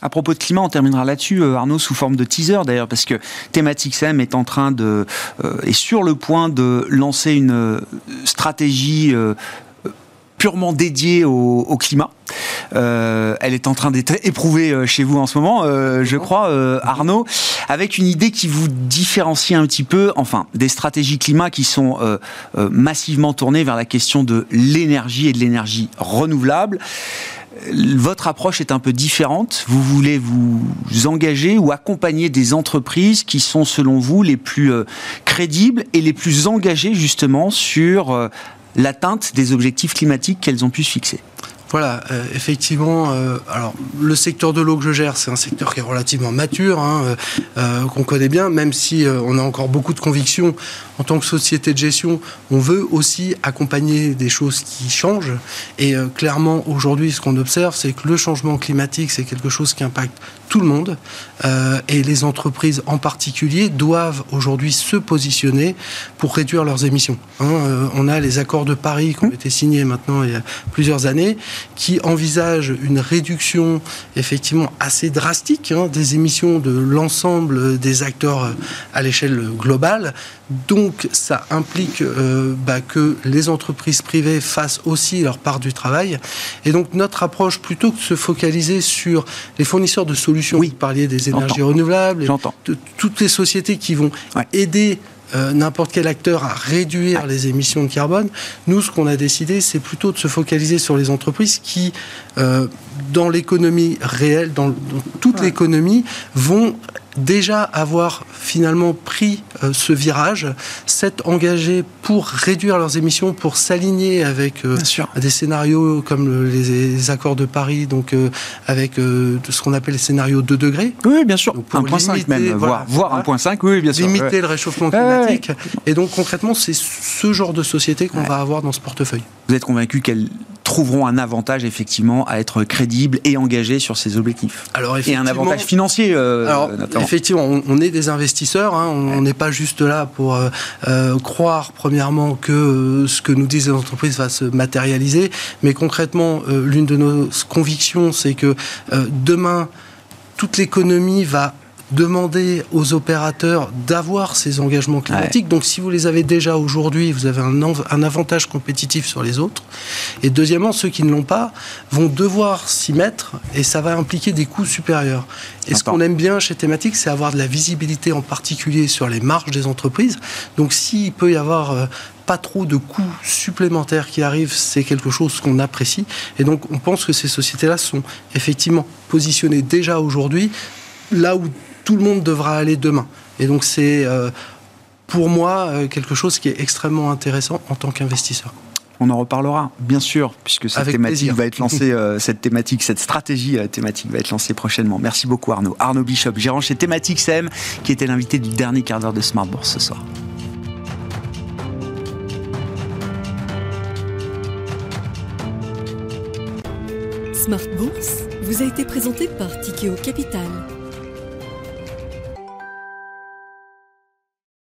À propos de climat, on terminera là-dessus, euh, Arnaud, sous forme de teaser d'ailleurs, parce que Thématique est en train de euh, est sur le point de lancer une euh, stratégie purement dédiée au, climat. elle est en train d'être éprouvée chez vous en ce moment, je crois, Arnaud, avec une idée qui vous différencie un petit peu, enfin, des stratégies climat qui sont massivement tournées vers la question de l'énergie et de l'énergie renouvelable votre approche est un peu différente. Vous voulez vous engager ou accompagner des entreprises qui sont, selon vous, les plus euh, crédibles et les plus engagées justement sur euh, l'atteinte des objectifs climatiques qu'elles ont pu se fixer? Voilà, euh, effectivement, alors le secteur de l'eau que je gère, c'est un secteur qui est relativement mature, hein, qu'on connaît bien, même si on a encore beaucoup de convictions en tant que société de gestion, on veut aussi accompagner des choses qui changent. Et euh, clairement, aujourd'hui, ce qu'on observe, c'est que le changement climatique, c'est quelque chose qui impacte tout le monde. Euh, et les entreprises en particulier doivent aujourd'hui se positionner pour réduire leurs émissions. Hein. Euh, on a les accords de Paris qui ont été signés maintenant il y a plusieurs années, qui envisagent une réduction effectivement assez drastique hein, des émissions de l'ensemble des acteurs à l'échelle globale. Donc ça implique euh, bah, que les entreprises privées fassent aussi leur part du travail. Et donc notre approche, plutôt que de se focaliser sur les fournisseurs de solutions, oui, vous parliez des énergies renouvelables, de, toutes les sociétés qui vont aider euh, n'importe quel acteur à réduire les émissions de carbone. Nous, ce qu'on a décidé, c'est plutôt de se focaliser sur les entreprises qui, euh, dans l'économie réelle, dans, toute l'économie, vont déjà avoir finalement pris euh, ce virage, s'être engagés pour réduire leurs émissions, pour s'aligner avec euh, des scénarios comme les, accords de Paris, donc euh, avec ce qu'on appelle les scénarios 2 degrés. Oui, bien sûr. 1.5 même, voire, voire 1.5, oui, bien sûr. Limiter le réchauffement climatique. Et donc concrètement, c'est ce genre de société qu'on va avoir dans ce portefeuille. Vous êtes convaincu qu'elle trouveront un avantage effectivement à être crédibles et engagés sur ces objectifs. Alors, et un avantage financier. Euh, alors, effectivement, on, est des investisseurs. Hein, on n'est pas juste là pour euh, euh, croire premièrement que ce que nous disent les entreprises va se matérialiser, mais concrètement, l'une de nos convictions, c'est que demain toute l'économie va demander aux opérateurs d'avoir ces engagements climatiques. Donc si vous les avez déjà aujourd'hui, vous avez un, un, avantage compétitif sur les autres. Et deuxièmement, ceux qui ne l'ont pas vont devoir s'y mettre et ça va impliquer des coûts supérieurs. Et ce qu'on aime bien chez Thématique, c'est avoir de la visibilité en particulier sur les marges des entreprises. Donc s'il peut y avoir euh, pas trop de coûts supplémentaires qui arrivent, c'est quelque chose qu'on apprécie. Et donc on pense que ces sociétés-là sont effectivement positionnées déjà aujourd'hui là où tout le monde devra aller demain. Et donc c'est euh, pour moi euh, quelque chose qui est extrêmement intéressant en tant qu'investisseur. On en reparlera, bien sûr, puisque cette thématique va être lancée, euh, cette thématique, cette stratégie thématique va être lancée prochainement. Merci beaucoup Arnaud. Arnaud Bishop, gérant chez Thématique SEM, qui était l'invité du dernier quart d'heure de Smart Bourse ce soir. Smart Bourse vous a été présenté par Tikeo Capital.